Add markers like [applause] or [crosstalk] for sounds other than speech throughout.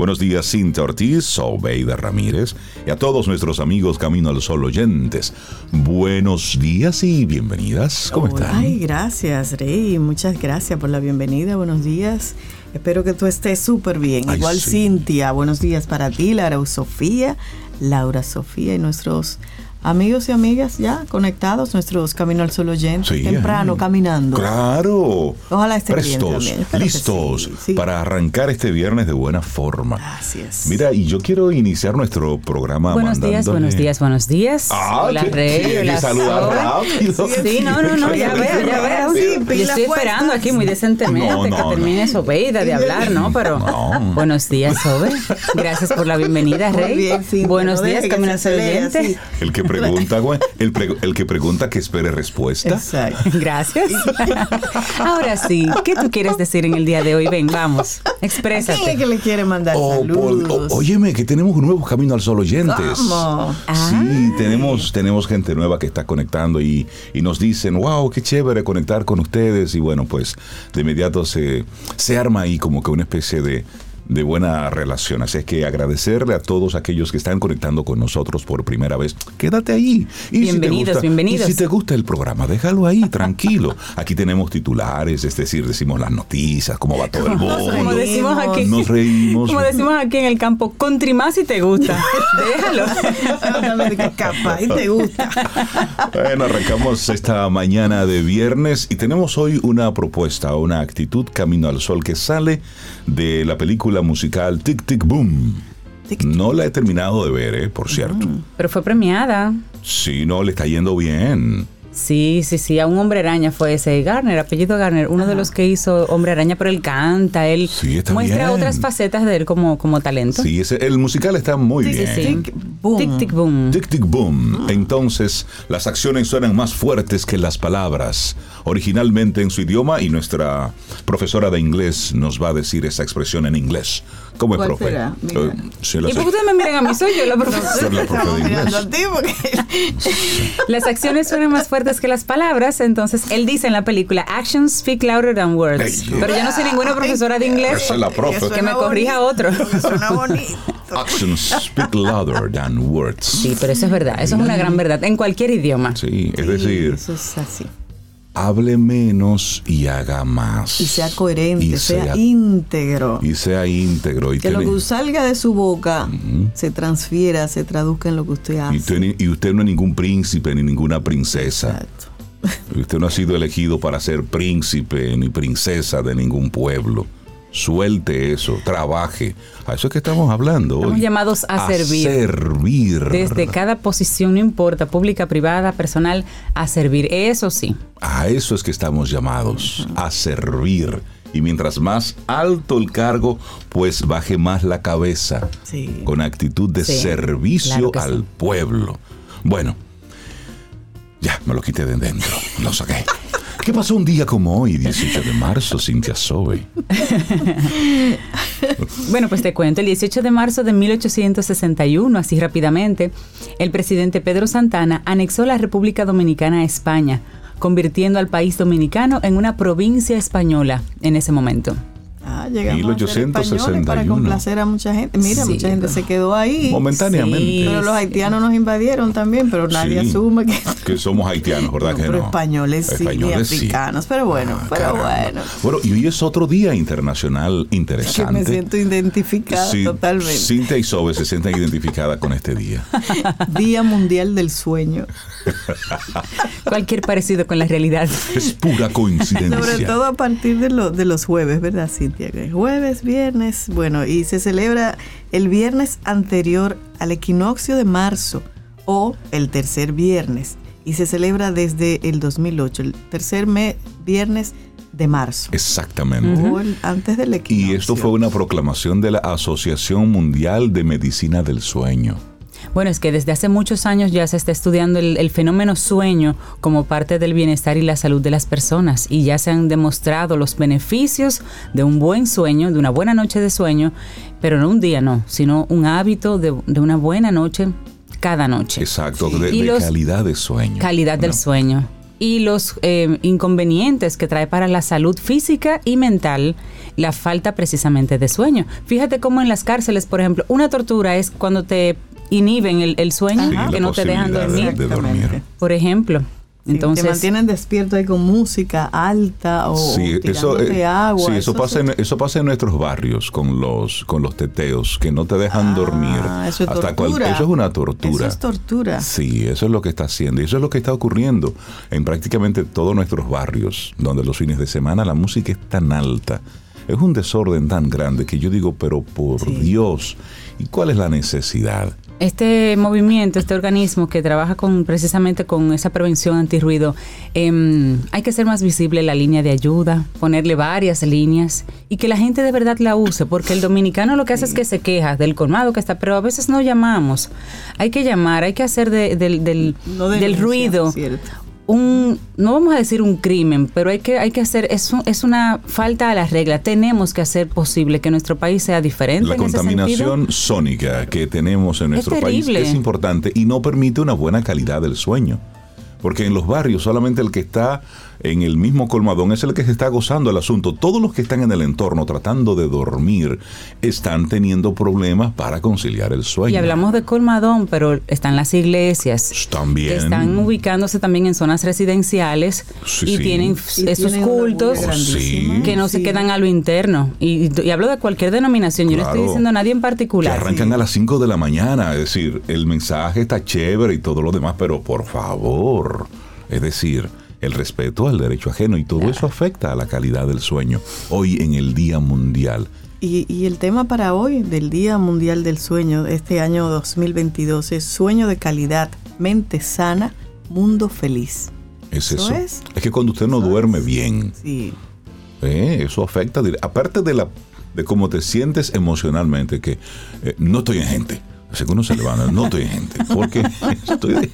Buenos días, Cinta Ortiz, Obeida Ramírez y a todos nuestros amigos Camino al Sol oyentes. Buenos días y bienvenidas. ¿Cómo están? Ay, gracias, Rey. Muchas gracias por la bienvenida. Buenos días. Espero que tú estés súper bien. Ay, Igual sí. Cintia, buenos días para ti, Laura Sofía, Laura Sofía y nuestros amigos y amigas ya conectados, nuestros Camino al Sol oyentes, Sí, temprano, caminando. Claro. Ojalá esté bien Prestos, también. Espero que listos sí, sí. para arrancar este viernes de buena forma. Así es. Mira, y yo quiero iniciar nuestro programa Buenos días, buenos días, buenos días. Ah, hola Rey, hola rápido. Sí, no, no, no, ya veo, ya veo. Sí, Yo estoy esperando aquí muy decentemente No, no, que termine Sobeida de hablar, ¿no? Pero No. buenos días, Sobe. Gracias por la bienvenida, Rey. bien, buenos no días, Camino al Sol acelere oyente. así. El que pregunta, güey, el, pre- el que pregunta que espere respuesta. Exacto. [laughs] Gracias. [laughs] Ahora sí, ¿qué tú quieres decir en el día de hoy? Ven, vamos, ¿Quién es exprésate. que le quiere mandar Oh, por- saludos? oh, óyeme, que tenemos un nuevo camino al sol oyentes. ¿Cómo? Sí, tenemos, tenemos gente nueva que está conectando y, y nos dicen, wow, qué chévere conectar con ustedes. Y bueno, pues de inmediato se, se arma ahí como que una especie de, de buena relación. Así es que agradecerle a todos aquellos que están conectando con nosotros por primera vez. Quédate ahí. Y si te Bienvenidos, gusta- bienvenidos. Y si te gusta el programa, déjalo ahí, tranquilo. Aquí tenemos titulares, es decir, decimos las noticias, cómo va todo el Como mundo. decimos aquí. Nos reímos. Como decimos aquí en el campo, contrimás si te gusta. [laughs] Déjalo. Capaz y te gusta. Bueno, arrancamos esta mañana de viernes y tenemos hoy una propuesta, una actitud Camino al Sol que sale de la película musical Tic Tic Boom. Tic, No la he terminado de ver, eh, por cierto. Pero fue premiada. Sí, no, le está yendo bien. Sí, sí, sí, a un hombre araña fue ese Garner, apellido Garner, uno de los que hizo hombre araña, pero él canta, él Sí, está muestra bien. otras facetas de él como, como talento. Sí, ese, el musical está muy Sí, bien. sí. Tic, boom. Tic, tic, boom. Tic Tic Boom. Entonces, las acciones suenan más fuertes que las palabras. Originalmente en su idioma y nuestra profesora de inglés nos va a decir esa expresión en inglés. ¿Cómo es, ¿Cuál profe? será? Eh, sí, la ¿Y por qué ustedes me miran a mí? Soy yo la [laughs] profesora. Ser la profe Estamos de mirando inglés. a ti porque [laughs] Las acciones suenan más fuertes que las palabras, entonces él dice en la película, actions speak louder than words. Ay, Pero yo no soy ninguna profesora de inglés. Esa es la profe. Que me corrija otro. Suena [laughs] bonito. Actions speak louder than words. Sí, pero eso es verdad, eso es una gran verdad, en cualquier idioma. Sí, es decir, Eso es así. Hable menos y haga más. Y sea coherente, Y sea, íntegro. y sea íntegro. Y, que lo que salga de su boca se transfiera, se traduzca en lo que usted hace. y usted, y usted no es ningún príncipe ni ninguna princesa. Exacto. Usted no ha sido elegido para ser príncipe ni princesa de ningún pueblo. Suelte eso, trabaje. A eso es que estamos hablando Estamos hoy. llamados a servir. servir. Desde cada posición, no importa, pública, privada, personal, a servir. Eso sí. A eso es que estamos llamados, a servir. Y mientras más alto el cargo, pues baje más la cabeza. Sí. Con actitud de Sí, servicio claro al sí. pueblo. Bueno, ya me lo quité de dentro, lo saqué. ¿Qué pasó un día como hoy, 18 de marzo, Cintia Sobe? Bueno, pues te cuento, el 18 de marzo de 1861, así rápidamente, el presidente Pedro Santana anexó la República Dominicana a España, convirtiendo al país dominicano en una provincia española en ese momento. Ah, llegamos a ser 1861. españoles para complacer a mucha gente. Mira, Sí. mucha gente se quedó ahí. Momentáneamente. Sí. Pero los haitianos nos invadieron también, pero nadie Sí, asume que... [laughs] que somos haitianos, ¿verdad No, que pero no? españoles sí, y africanos, pero bueno, Ah, pero caramba. bueno. Bueno, y hoy es otro día internacional Que interesante. me siento identificada Sí, totalmente. Cintia y Sobe se sienten identificadas con este día. [laughs] Día Mundial del Sueño. [laughs] Cualquier parecido con la realidad. Es pura coincidencia. Sobre todo a partir de, lo- de los jueves, ¿verdad, Jueves, viernes, bueno, y se celebra el viernes anterior al equinoccio de marzo o el tercer viernes. Y se celebra desde el 2008, el tercer mes, viernes de marzo. Exactamente. O el- antes del equinoccio. Y esto fue una proclamación de la Asociación Mundial de Medicina del Sueño. Bueno, es que desde hace muchos años ya se está estudiando el, el fenómeno sueño como parte del bienestar y la salud de las personas y ya se han demostrado los beneficios de un buen sueño, de una buena noche de sueño, pero no un día, no, sino un hábito de, de una buena noche cada noche. Exacto, de, Y de los- calidad de sueño. Calidad del sueño. y los eh, inconvenientes que trae para la salud física y mental la falta precisamente de sueño. Fíjate cómo en las cárceles, por ejemplo, una tortura es cuando te inhiben el, sueño, que no te dejan dormir. Por ejemplo. Entonces, te mantienen despierto ahí con música alta o sí, eso, eh, agua. Sí, eso, pasa en, eso pasa en nuestros barrios con los con los teteos que no te dejan ah, dormir. Eso es tortura. eso es una tortura. Eso es tortura. Sí, eso es lo que está haciendo y eso es lo que está ocurriendo en prácticamente todos nuestros barrios, donde los fines de semana la música es tan alta. Es un desorden tan grande que yo digo, pero por Dios, ¿y cuál es la necesidad? Este movimiento, este organismo que trabaja con precisamente con esa prevención antirruido, eh, hay que hacer más visible la línea de ayuda, ponerle varias líneas y que la gente de verdad la use, porque el dominicano lo que hace es que se queja del colmado que está, pero a veces no llamamos. Hay que llamar, hay que hacer del, del, del ruido un, no vamos a decir un crimen, pero hay que, hay que hacer, es, es una falta a la regla. Tenemos que hacer posible que nuestro país sea diferente. La contaminación sónica que tenemos en nuestro país es importante y no permite una buena calidad del sueño. Porque en los barrios solamente el que está en el mismo colmadón es el que se está gozando el asunto. Todos los que están en el entorno tratando de dormir están teniendo problemas para conciliar el sueño. Y hablamos de colmadón, pero están las iglesias. También. están ubicándose también en zonas residenciales y tienen esos cultos que no se quedan a lo interno. Y, hablo de cualquier denominación, yo no estoy diciendo a nadie en particular. Que arrancan a las 5 de la mañana, es decir, el mensaje está chévere y todo lo demás, pero por favor, es decir, el respeto al derecho ajeno y todo eso afecta a la calidad del sueño hoy en el Día Mundial. Y, el tema para hoy del Día Mundial del Sueño, este año 2022, es sueño de calidad, mente sana, mundo feliz. Es eso. Es? que cuando usted no duerme bien, sí. Eh, eso afecta, aparte de, la, de cómo te sientes emocionalmente, que eh, no estoy en gente Se levanta, no estoy gente, porque estoy,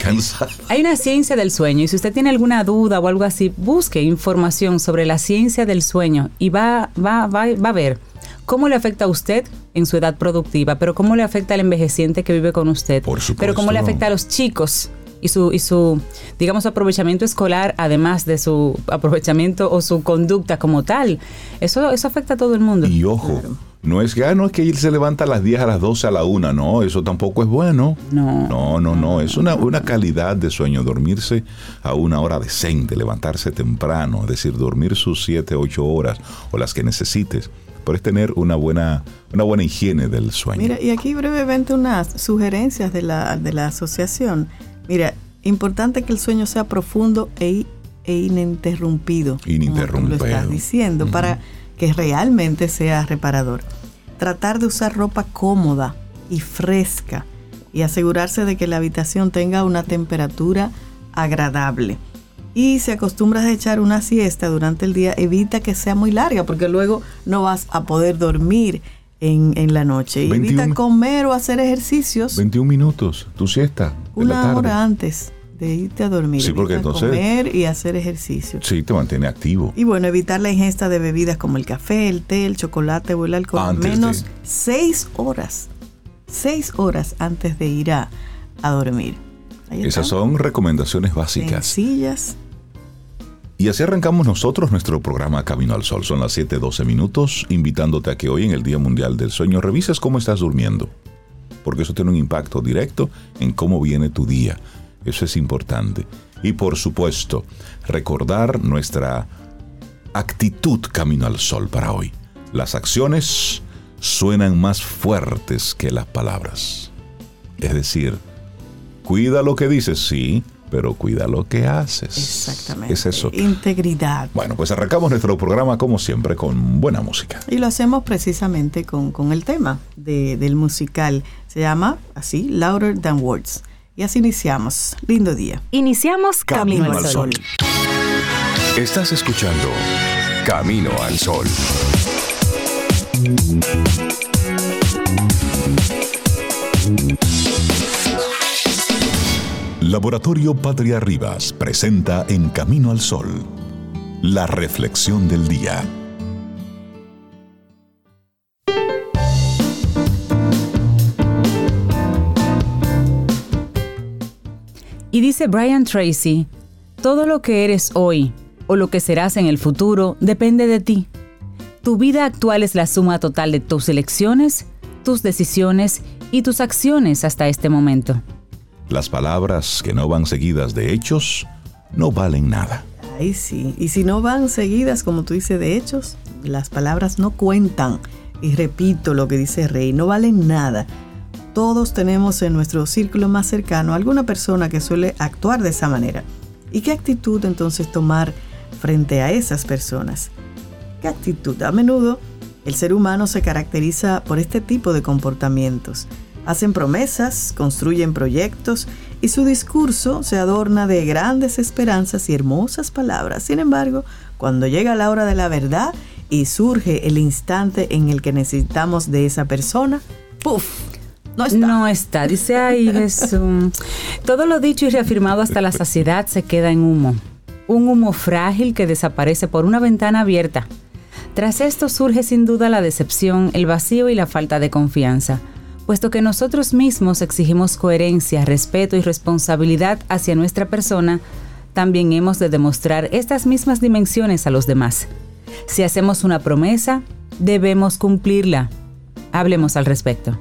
cansado. Hay una ciencia del sueño y si usted tiene alguna duda o algo así, busque información sobre la ciencia del sueño y va, va, va, va a ver cómo le afecta a usted en su edad productiva, pero cómo le afecta al envejeciente que vive con usted, Por pero cómo le afecta a los chicos y su, y su, digamos, aprovechamiento escolar, además de su aprovechamiento o su conducta como tal. Eso, eso afecta a todo el mundo. Y ojo. No es que, ah, no es que él se levanta a las 10, a las 12, a la 1, no, eso tampoco es bueno. No. No, no, no, es una, una calidad de sueño, dormirse a una hora decente, levantarse temprano, es decir, dormir sus 7, 8 horas o las que necesites, pero es tener una buena, una buena higiene del sueño. Mira, y aquí brevemente unas sugerencias de la, de la asociación. Mira, importante que el sueño sea profundo e, e ininterrumpido. Ininterrumpido. Como lo estás diciendo, para que realmente sea reparador. Tratar de usar ropa cómoda y fresca y asegurarse de que la habitación tenga una temperatura agradable. Y si acostumbras a echar una siesta durante el día, evita que sea muy larga porque luego no vas a poder dormir en, la noche. Y evita comer o hacer ejercicios. 21 minutos, tu siesta. Una hora antes de irte a dormir. Sí, porque entonces. Comer y hacer ejercicio. Sí, te mantiene activo. Y bueno, evitar la ingesta de bebidas como el café, el té, el chocolate o el alcohol. Antes menos seis horas. Seis horas antes de ir a, dormir. Esas son recomendaciones básicas. Sencillas. Y así arrancamos nosotros nuestro programa Camino al Sol. Son las 7:12 minutos, invitándote a que hoy, en el Día Mundial del Sueño, revises cómo estás durmiendo. Porque eso tiene un impacto directo en cómo viene tu día. Eso es importante. Y por supuesto, recordar nuestra actitud camino al sol para hoy. Las acciones suenan más fuertes que las palabras. Es decir, cuida lo que dices, sí, pero cuida lo que haces. Exactamente. Es eso. Integridad. Bueno, pues arrancamos nuestro programa como siempre con buena música. Y lo hacemos precisamente con, el tema del musical. Se llama así, Louder Than Words. Y así iniciamos. Lindo día. Iniciamos Camino, al Sol. Estás escuchando Camino al Sol. Laboratorio Patria Rivas presenta En Camino al Sol, la reflexión del día. Y dice Brian Tracy, Todo lo que eres hoy o lo que serás en el futuro depende de ti. Tu vida actual es la suma total de tus elecciones, tus decisiones y tus acciones hasta este momento. Las palabras que no van seguidas de hechos no valen nada. Ay, sí. Y si no van seguidas, como tú dices, de hechos, las palabras no cuentan. Y repito lo que dice Rey, no valen nada. Todos tenemos en nuestro círculo más cercano alguna persona que suele actuar de esa manera. ¿Y qué actitud entonces tomar frente a esas personas? ¿Qué actitud? A menudo el ser humano se caracteriza por este tipo de comportamientos. Hacen promesas, construyen proyectos y su discurso se adorna de grandes esperanzas y hermosas palabras. Sin embargo, cuando llega la hora de la verdad y surge el instante en el que necesitamos de esa persona, ¡puf! No está. No está. Dice ahí Jesús. Todo lo dicho y reafirmado hasta la saciedad se queda en humo. Un humo frágil que desaparece por una ventana abierta. Tras esto surge sin duda la decepción, el vacío y la falta de confianza, puesto que nosotros mismos exigimos coherencia, respeto y responsabilidad hacia nuestra persona, también hemos de demostrar estas mismas dimensiones a los demás. Si hacemos una promesa, debemos cumplirla. Hablemos al respecto.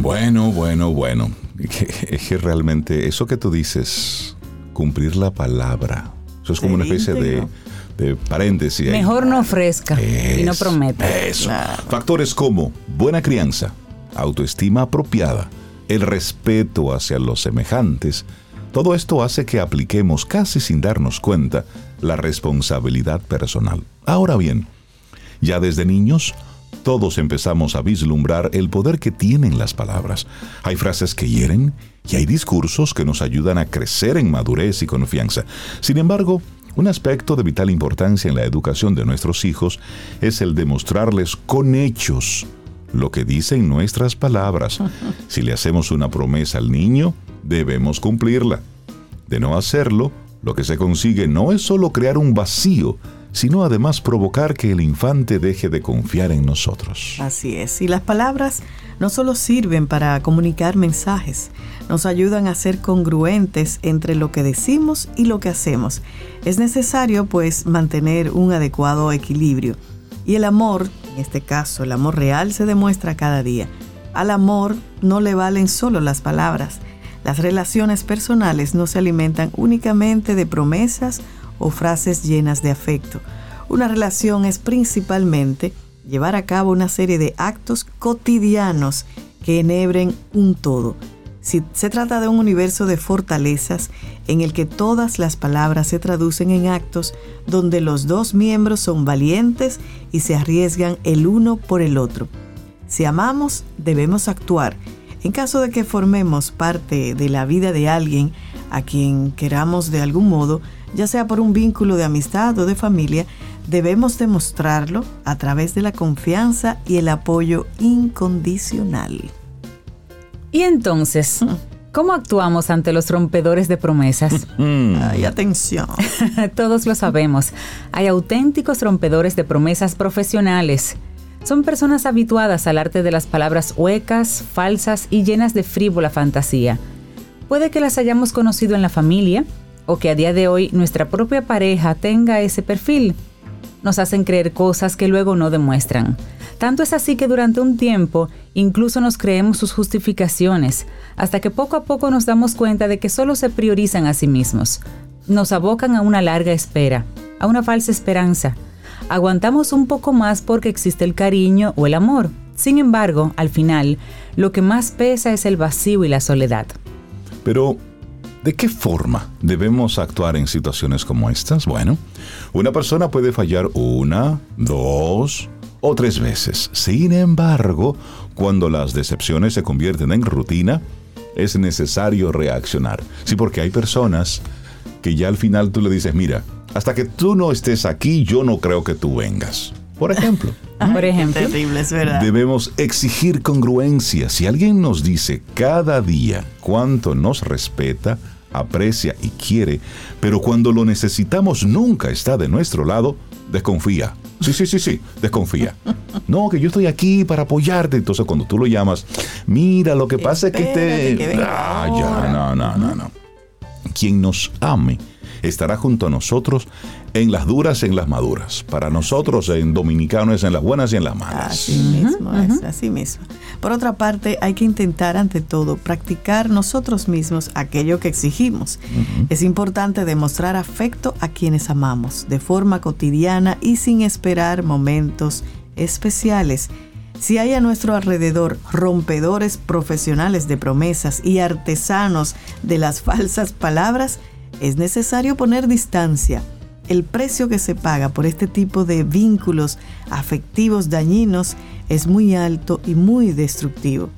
Bueno, bueno, bueno. Es que, realmente eso que tú dices, cumplir la palabra, eso es como una especie de, paréntesis. Mejor no ofrezca y no prometa. Eso. Factores como buena crianza, autoestima apropiada, el respeto hacia los semejantes, todo esto hace que apliquemos casi sin darnos cuenta la responsabilidad personal. Ahora bien, ya desde niños todos empezamos a vislumbrar el poder que tienen las palabras. Hay frases que hieren y hay discursos que nos ayudan a crecer en madurez y confianza. Sin embargo, un aspecto de vital importancia en la educación de nuestros hijos es el demostrarles con hechos lo que dicen nuestras palabras. [laughs] Si le hacemos una promesa al niño, debemos cumplirla. De no hacerlo, lo que se consigue no es solo crear un vacío, sino además provocar que el infante deje de confiar en nosotros. Así es, y las palabras no solo sirven para comunicar mensajes, nos ayudan a ser congruentes entre lo que decimos y lo que hacemos. Es necesario pues mantener un adecuado equilibrio. Y el amor, en este caso el amor real, se demuestra cada día. Al amor no le valen solo las palabras. Las relaciones personales no se alimentan únicamente de promesas o frases llenas de afecto. Una relación es principalmente llevar a cabo una serie de actos cotidianos que enhebren un todo. Si se trata de un universo de fortalezas en el que todas las palabras se traducen en actos donde los dos miembros son valientes y se arriesgan el uno por el otro. Si amamos, debemos actuar. En caso de que formemos parte de la vida de alguien a quien queramos de algún modo, ya sea por un vínculo de amistad o de familia, debemos demostrarlo a través de la confianza y el apoyo incondicional. Y entonces. [laughs] ¿cómo actuamos ante los rompedores de promesas? [laughs] Ay, atención. [laughs] Todos lo sabemos. Hay auténticos rompedores de promesas profesionales. Son personas habituadas al arte de las palabras huecas, falsas y llenas de frívola fantasía. Puede que las hayamos conocido en la familia, o que a día de hoy nuestra propia pareja tenga ese perfil. Nos hacen creer cosas que luego no demuestran. Tanto es así que durante un tiempo incluso nos creemos sus justificaciones, hasta que poco a poco nos damos cuenta de que solo se priorizan a sí mismos. Nos abocan a una larga espera, a una falsa esperanza. Aguantamos un poco más porque existe el cariño o el amor. Sin embargo, al final, lo que más pesa es el vacío y la soledad. Pero ¿De qué forma debemos actuar en situaciones como estas? Bueno, una persona puede fallar una, dos o tres veces. Sin embargo, cuando las decepciones se convierten en rutina, es necesario reaccionar. Sí, porque hay personas que ya al final tú le dices, mira, hasta que tú no estés aquí, yo no creo que tú vengas. Por ejemplo. Por ejemplo. Terrible, es verdad. Debemos exigir congruencia. Si alguien nos dice cada día cuánto nos respeta, aprecia y quiere, pero cuando lo necesitamos nunca está de nuestro lado, desconfía. Sí, sí, sí, sí, desconfía. [laughs] No, que yo estoy aquí para apoyarte. Entonces cuando tú lo llamas, mira, lo que pasa es que te... Ah, ya, no, no, no, no. Quien nos ame estará junto a nosotros en las duras, en las maduras. Para nosotros en dominicano es en las buenas y en las malas. Así mismo es, así mismo. Por otra parte, hay que intentar ante todo practicar nosotros mismos aquello que exigimos. Es importante demostrar afecto a quienes amamos de forma cotidiana y sin esperar momentos especiales. Si hay a nuestro alrededor rompedores profesionales de promesas y artesanos de las [laughs] falsas palabras, es necesario poner distancia. El precio que se paga por este tipo de vínculos afectivos dañinos es muy alto y muy destructivo.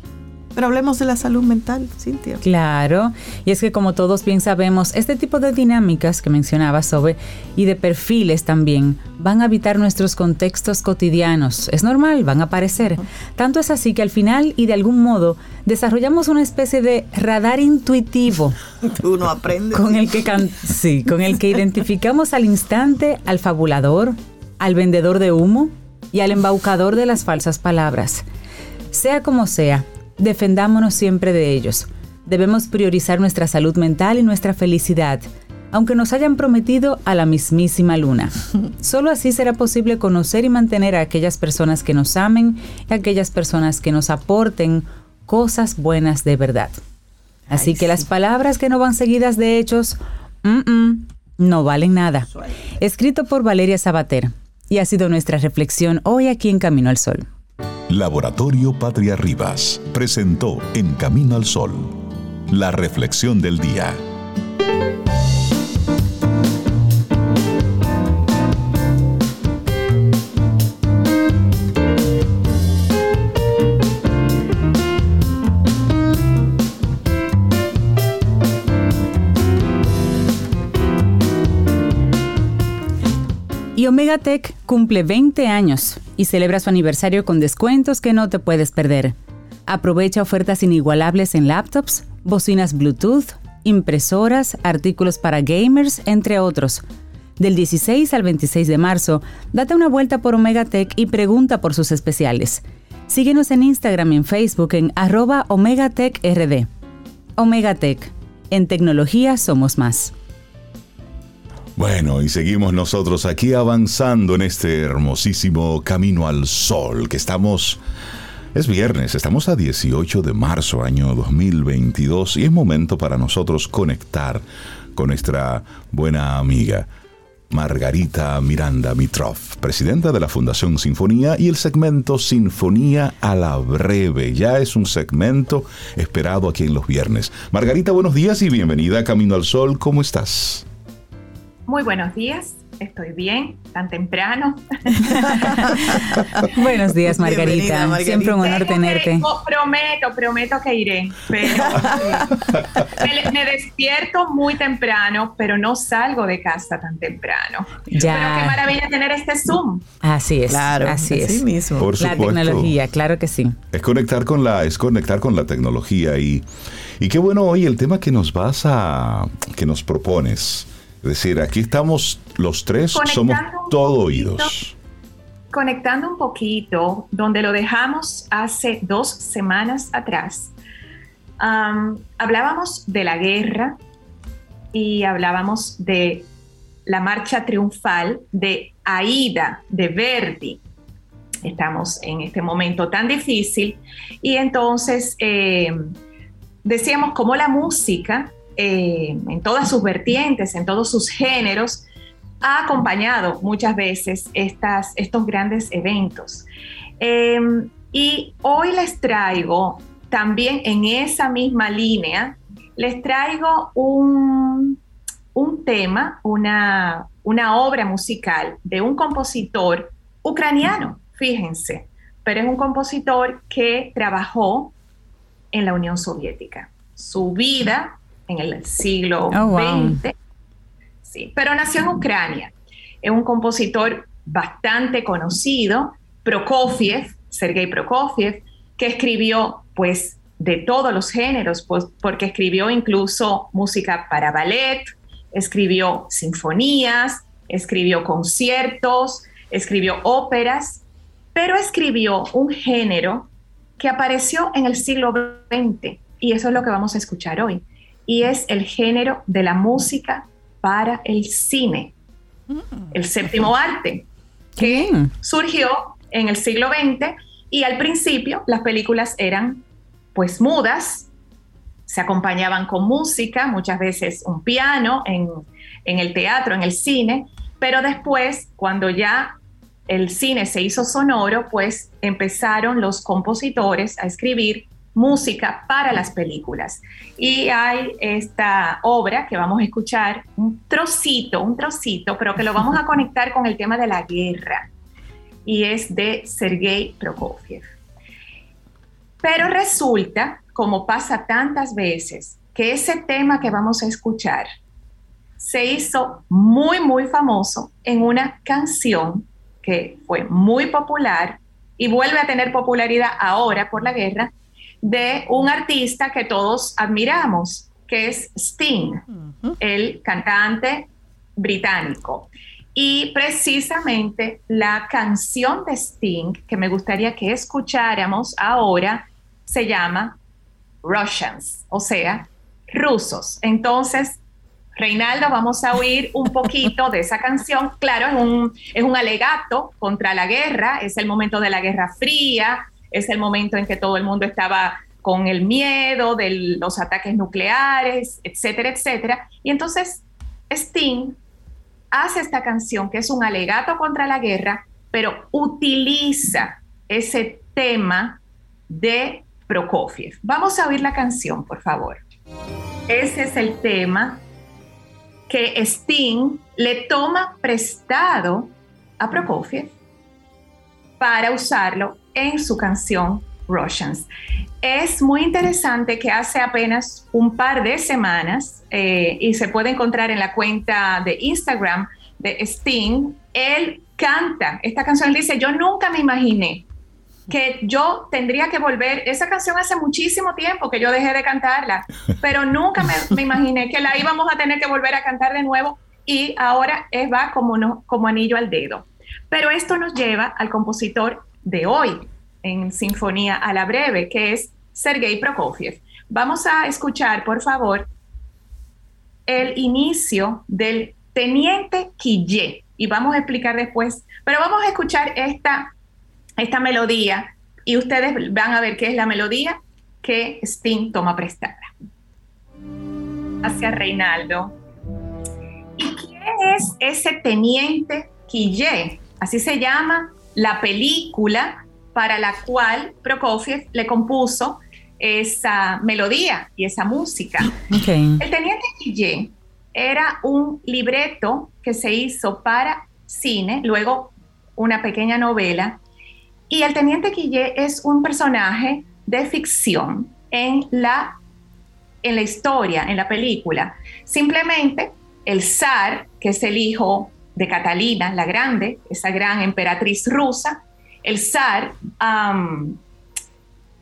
Pero hablemos de la salud mental, Cintia. Claro, y es que como todos bien sabemos, este tipo de dinámicas que mencionaba Sobe y de perfiles también van a habitar nuestros contextos cotidianos. Es normal, van a aparecer. Tanto es así que al final y de algún modo desarrollamos una especie de radar intuitivo. [laughs] Uno aprende. Con el que sí, con el que identificamos al instante al fabulador, al vendedor de humo y al embaucador de las falsas palabras. Sea como sea, defendámonos siempre de ellos. Debemos priorizar nuestra salud mental y nuestra felicidad, aunque nos hayan prometido a la mismísima luna. [laughs] Solo así será posible conocer y mantener a aquellas personas que nos amen y a aquellas personas que nos aporten cosas buenas de verdad. Así que las palabras que no van seguidas de hechos, no valen nada. Escrito por Valeria Sabater. Y ha sido nuestra reflexión hoy aquí en Camino al Sol. Laboratorio Patria Rivas presentó En Camino al Sol, la reflexión del día. Y Omega Tech cumple 20 años y celebra su aniversario con descuentos que no te puedes perder. Aprovecha ofertas inigualables en laptops, bocinas Bluetooth, impresoras, artículos para gamers, entre otros. Del 16 al 26 de marzo, date una vuelta por Omega Tech y pregunta por sus especiales. Síguenos en Instagram y en Facebook en arroba Omega Tech RD. Omega Tech. En tecnología somos más. Bueno, y seguimos nosotros aquí avanzando en este hermosísimo camino al sol que estamos... Es viernes, estamos a 18 de marzo año 2022 y es momento para nosotros conectar con nuestra buena amiga Margarita Miranda Mitrov, presidenta de la Fundación Sinfonía y el segmento Sinfonía a la Breve. Ya es un segmento esperado aquí en los viernes. Margarita, buenos días y bienvenida a Camino al Sol. ¿Cómo estás? Muy buenos días, estoy bien, tan temprano. [laughs] Buenos días, Margarita. Siempre un honor tenerte. prometo, prometo que iré. Pero, me, despierto muy temprano, pero no salgo de casa tan temprano. Ya. Pero qué maravilla tener este Zoom. Así es. Claro, así, es. mismo. Por la tecnología, claro que sí. Es conectar con la, es conectar con la tecnología y, y qué bueno hoy el tema que nos vas a, que nos propones es decir, aquí estamos los tres, somos todo oídos. Conectando un poquito, donde lo dejamos hace dos semanas atrás, hablábamos de la guerra y hablábamos de la marcha triunfal de Aida, de Verdi. Estamos en este momento tan difícil y entonces eh, decíamos cómo la música eh, en todas sus vertientes, en todos sus géneros, ha acompañado muchas veces estas, estos grandes eventos. Em, y hoy les traigo también en esa misma línea, les traigo un, un tema, una, una obra musical de un compositor ucraniano, fíjense, pero es un compositor que trabajó en la Unión Soviética. Su vida en el siglo XX. Oh, sí, pero nació en Ucrania. Es un compositor bastante conocido, Prokofiev, Sergei Prokofiev, que escribió pues de todos los géneros, pues, porque escribió incluso música para ballet, escribió sinfonías, escribió conciertos, escribió óperas, pero escribió un género que apareció en el siglo XX y eso es lo que vamos a escuchar hoy y es el género de la música para el cine, el séptimo arte, que surgió en el siglo XX y al principio las películas eran pues mudas, se acompañaban con música, muchas veces un piano en, en el teatro, en el cine, pero después, cuando ya el cine se hizo sonoro, pues empezaron los compositores a escribir música para las películas. Y hay esta obra que vamos a escuchar, un trocito, un trocito, pero que lo vamos a [laughs] conectar con el tema de la guerra. Y es de Sergei Prokofiev. Pero resulta, como pasa tantas veces, que ese tema que vamos a escuchar se hizo muy, muy famoso en una canción que fue muy popular y vuelve a tener popularidad ahora por la guerra, de un artista que todos admiramos, que es Sting, el cantante británico. Y precisamente la canción de Sting que me gustaría que escucháramos ahora se llama Russians, o sea, rusos. Entonces, Reinaldo, vamos a oír un poquito de esa canción. Claro, es un, es un alegato contra la guerra, es el momento de la Guerra Fría, es el momento en que todo el mundo estaba con el miedo de los ataques nucleares, etcétera, etcétera. Y entonces Sting hace esta canción que es un alegato contra la guerra, pero utiliza ese tema de Prokofiev. Vamos a oír la canción, por favor. Ese es el tema que Sting le toma prestado a Prokofiev para usarlo en su canción Russians. Es muy interesante que hace apenas un par de semanas, eh, y se puede encontrar en la cuenta de Instagram de Sting, él canta esta canción, él dice, yo nunca me imaginé que yo tendría que volver, esa canción hace muchísimo tiempo que yo dejé de cantarla, pero nunca me, imaginé que la íbamos a tener que volver a cantar de nuevo y ahora es, va como, como anillo al dedo. Pero esto nos lleva al compositor de hoy en Sinfonía a la Breve, que es Sergei Prokofiev. Vamos a escuchar, por favor, el inicio del Teniente Quille y vamos a explicar después, pero vamos a escuchar esta esta melodía y ustedes van a ver qué es la melodía que Sting toma prestada. Hacia Reinaldo. ¿Y quién es ese teniente Quille? Así se llama la película para la cual Prokofiev le compuso esa melodía y esa música. El teniente Quille era un libreto que se hizo para cine, luego una pequeña novela y el teniente Quille es un personaje de ficción en la, en la historia, en la película. Simplemente el zar, que es el hijo de Catalina la Grande, esa gran emperatriz rusa, el zar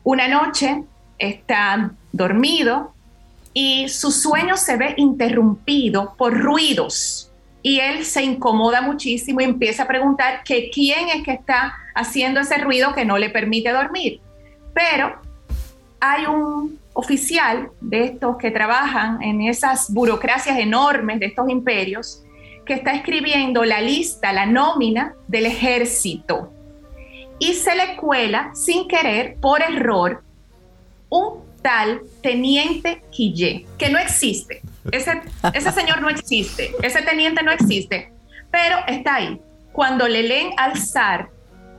una noche está dormido y su sueño se ve interrumpido por ruidos y él se incomoda muchísimo y empieza a preguntar que quién es que está haciendo ese ruido que no le permite dormir. Pero hay un oficial de estos que trabajan en esas burocracias enormes de estos imperios está escribiendo la lista, la nómina del ejército y se le cuela sin querer, por error, un tal teniente Quille, que no existe. Ese, ese señor no existe, ese teniente no existe, pero está ahí. Cuando le leen al zar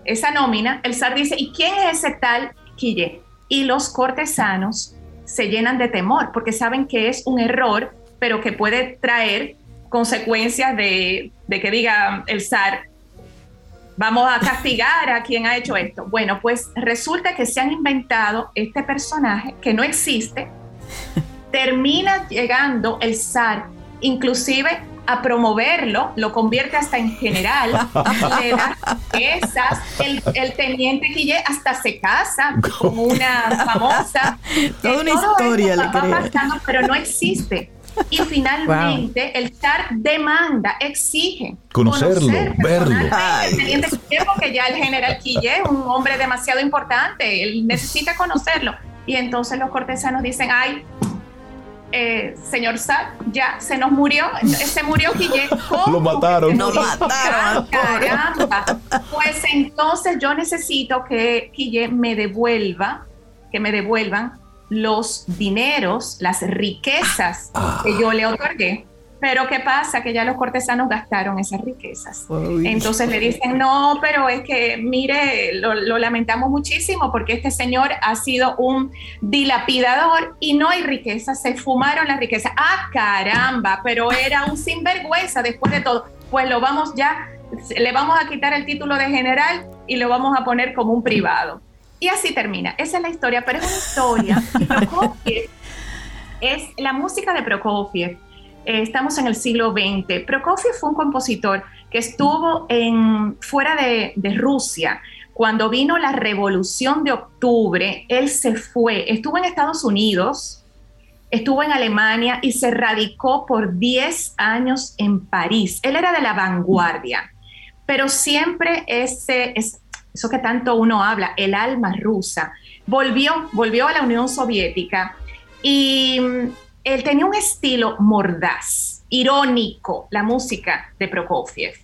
esa nómina, el zar dice, ¿y quién es ese tal Quille? Y los cortesanos se llenan de temor porque saben que es un error, pero que puede traer consecuencias de, de que diga el zar, vamos a castigar a quien ha hecho esto. Bueno, pues resulta que se han inventado este personaje que no existe, [laughs] termina llegando el zar, inclusive a promoverlo, lo convierte hasta en general, le da esas, el, teniente Quille hasta se casa con una famosa. Toda una historia le creo. pero no existe. Y finalmente el zar demanda, exige conocerlo, verlo. porque ya el general Quille es un hombre demasiado importante, él necesita conocerlo. Y entonces los cortesanos dicen, ay, eh, señor Sad, ya se nos murió, se murió Quille. [laughs] Lo mataron. Lo mataron. Caramba. Pues entonces yo necesito que Quille me devuelva, que me devuelvan los dineros, las riquezas Ah. que yo le otorgué. Pero ¿qué pasa? Que ya los cortesanos gastaron esas riquezas. Uy. Entonces le dicen, no, pero es que, mire, lo, lo lamentamos muchísimo porque este señor ha sido un dilapidador y no hay riqueza, se fumaron las riquezas. Ah, caramba, pero era un sinvergüenza después de todo. Pues lo vamos ya, le vamos a quitar el título de general y lo vamos a poner como un privado. Y así termina. Esa es la historia, pero es una historia. [laughs] Prokofiev es la música de Prokofiev. Eh, estamos en el siglo XX. Prokofiev fue un compositor que estuvo en, fuera de, de Rusia. Cuando vino la revolución de octubre, él se fue, estuvo en Estados Unidos, estuvo en Alemania y se radicó por 10 años en París. Él era de la vanguardia, pero siempre ese, es, eso que tanto uno habla, el alma rusa, volvió, volvió a la Unión Soviética y mm, él tenía un estilo mordaz, irónico, la música de Prokofiev,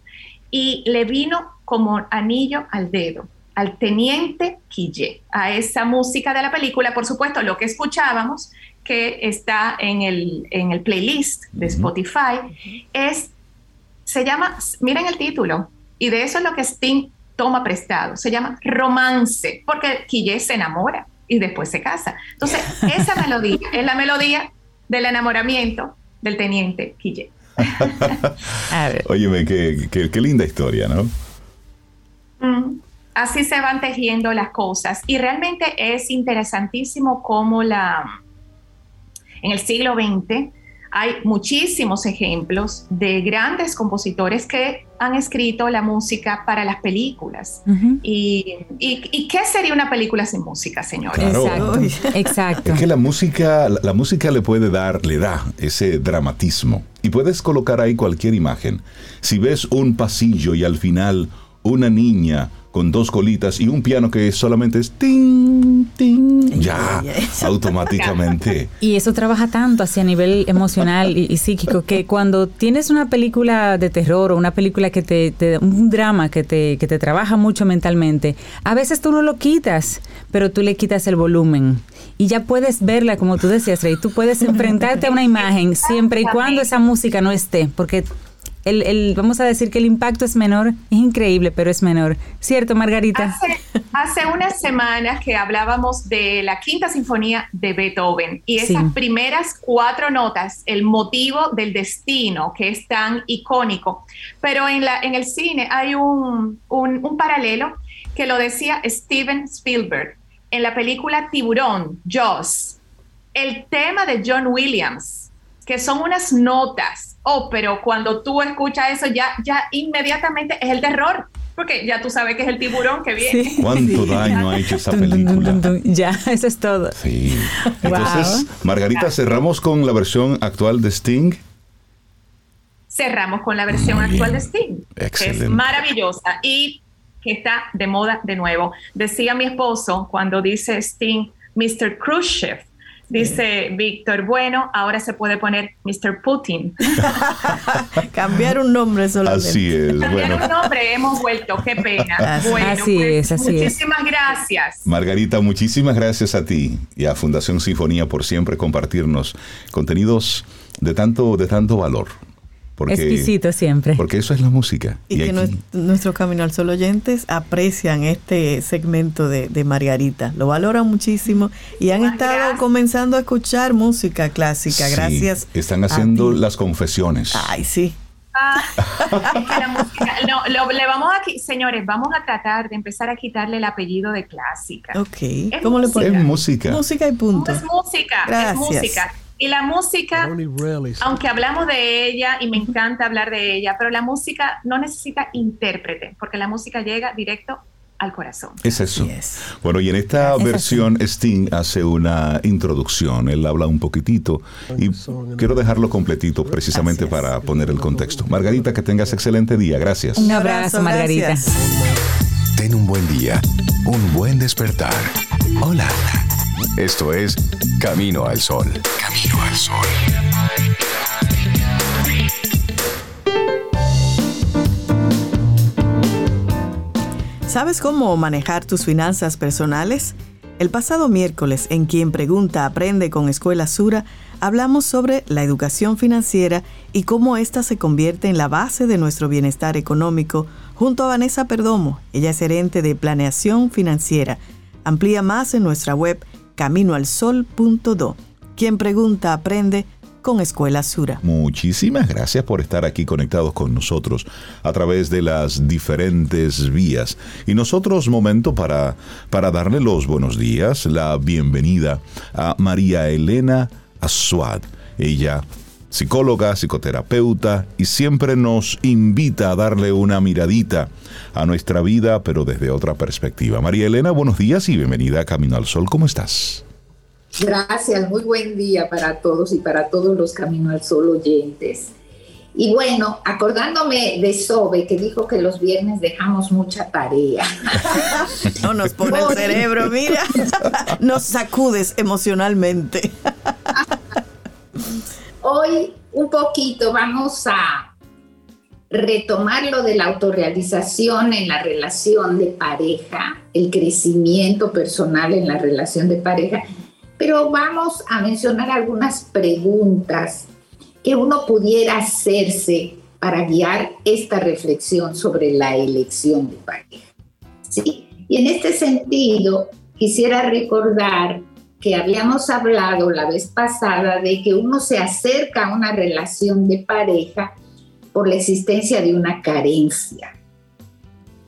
y le vino como anillo al dedo al teniente Quille, a esa música de la película, por supuesto, lo que escuchábamos, que está en el, en el playlist de Spotify, es, se llama, miren el título, y de eso es lo que Sting toma prestado, se llama Romance, porque Quille se enamora y después se casa. Entonces, [laughs] esa melodía es la melodía del enamoramiento del teniente Quille. [laughs] A ver. Óyeme, qué, qué- qué linda historia, ¿no? Mm, Así se van tejiendo las cosas y realmente es interesantísimo cómo la en el siglo XX hay muchísimos ejemplos de grandes compositores que han escrito la música para las películas. Ujú. Y, y- y qué sería una película sin música, señores? Claro. Exacto, exacto. Es que la música, la, la música le puede dar, le da ese dramatismo. Y puedes colocar ahí cualquier imagen. Si ves un pasillo y al final una niña con dos colitas y un piano que solamente es ting, ting, [laughs] ya, automáticamente. Y eso trabaja tanto hacia nivel emocional y, y psíquico que cuando tienes una película de terror o una película que te, te- un drama que te, que te trabaja mucho mentalmente, a veces tú no lo quitas, pero tú le quitas el volumen. Y ya puedes verla como tú decías, Rey, tú puedes enfrentarte a una imagen siempre y cuando esa música no esté, porque el, el- vamos a decir que el impacto es menor, es increíble, pero es menor. ¿Cierto, Margarita? Hace, hace unas semanas que hablábamos de la quinta sinfonía de Beethoven y esas Sí. primeras cuatro notas, el motivo del destino, que es tan icónico. Pero en, la, en el cine hay un, un- un paralelo que lo decía Steven Spielberg en la película Tiburón, Jaws. El tema de John Williams, que son unas notas. Oh, pero cuando tú escuchas eso ya, ya inmediatamente es el terror, porque ya tú sabes que es el tiburón que viene. Sí. ¿Cuánto daño ha hecho esa Dun, dun, dun, película? dun, dun. Ya, [laughs] eso es todo. Sí. Entonces, Wow. Margarita, cerramos con la versión actual de Sting. cerramos con la versión actual de Sting, que Excelente. es maravillosa y que está de moda de nuevo. Decía mi esposo cuando dice Sting, Mr. Khrushchev, dice Víctor, bueno, ahora se puede poner Mr. Putin. [laughs] Cambiar un nombre solamente. Así es. Cambiar Bueno, un nombre, hemos vuelto, qué pena. [laughs] Así- Bueno, así pues, es, así es. muchísimas gracias. Margarita, muchísimas gracias a ti y a Fundación Sinfonía por siempre compartirnos contenidos de tanto, de tanto valor. Porque, Exquisito siempre. Porque eso es la música. Y, que aquí- nuestro Camino al Sol oyentes aprecian este segmento de, de Margarita, lo valoran muchísimo y han estado gracias. comenzando a escuchar música clásica, Sí, gracias. Están a haciendo ti. las confesiones. Ay, sí. Ah, es que la música- no, lo- le vamos a, señores, vamos a tratar de empezar a quitarle el apellido de clásica. Ok. Es ¿Cómo le música. es ponemos? música. Música y punto. Es música, Gracias. es música. Y la música, aunque hablamos de ella y me encanta hablar de ella, pero la música no necesita intérprete, porque la música llega directo al corazón. Es eso. Bueno, y en esta Es versión Sting hace una introducción, él habla un poquitito y quiero dejarlo completito precisamente para poner el contexto. Margarita, que tengas excelente día, gracias. Un abrazo, Margarita. gracias. Ten un buen día, un buen despertar. Hola. Esto es Camino al Sol. Camino al Sol. ¿Sabes cómo manejar tus finanzas personales? El pasado miércoles, en Quien Pregunta Aprende con Escuela Sura, hablamos sobre la educación financiera y cómo ésta se convierte en la base de nuestro bienestar económico, junto a Vanessa Perdomo. Ella es gerente de Planeación Financiera. Amplía más en nuestra web caminoalsol.do. Quien pregunta aprende con Escuela Sura. Muchísimas gracias por estar aquí conectados con nosotros a través de las diferentes vías. Y nosotros momento para, para darle los buenos días, la bienvenida a María Elena Azuad. Ella psicóloga, psicoterapeuta, y siempre nos invita a darle una miradita a nuestra vida, pero desde otra perspectiva. María Elena, buenos días y bienvenida a Camino al Sol. ¿Cómo estás? Gracias, muy buen día para todos y para todos los Camino al Sol oyentes. Y bueno, acordándome de Sobe, que dijo que los viernes dejamos mucha tarea. [laughs] No nos pone el cerebro, mira, [laughs] nos sacudes emocionalmente. Hoy un poquito vamos a retomar lo de la autorrealización en la relación de pareja, el crecimiento personal en la relación de pareja pero vamos a mencionar algunas preguntas que uno pudiera hacerse para guiar esta reflexión sobre la elección de pareja. ¿sí? Y en este sentido, quisiera recordar que habíamos hablado la vez pasada de que uno se acerca a una relación de pareja por la existencia de una carencia,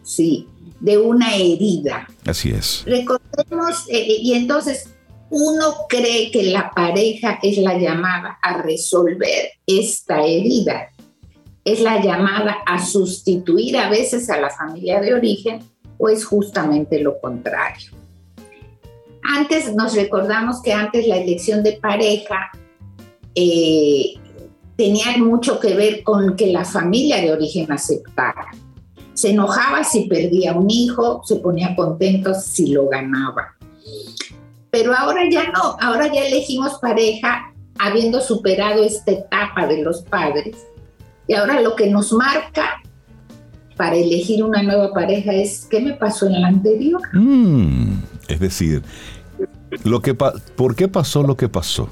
sí, de una herida. Así es. Recordemos, eh, y entonces uno cree que la pareja es la llamada a resolver esta herida, es la llamada a sustituir a veces a la familia de origen o es justamente lo contrario. Antes nos recordamos que antes la elección de pareja eh, tenía mucho que ver con que la familia de origen aceptara. Se enojaba si perdía un hijo, se ponía contento si lo ganaba pero ahora ya no, ahora ya elegimos pareja habiendo superado esta etapa de los padres. Y ahora lo que nos marca para elegir una nueva pareja es qué me pasó en la anterior. Mm, es decir, lo que ¿por qué pasó lo que pasó?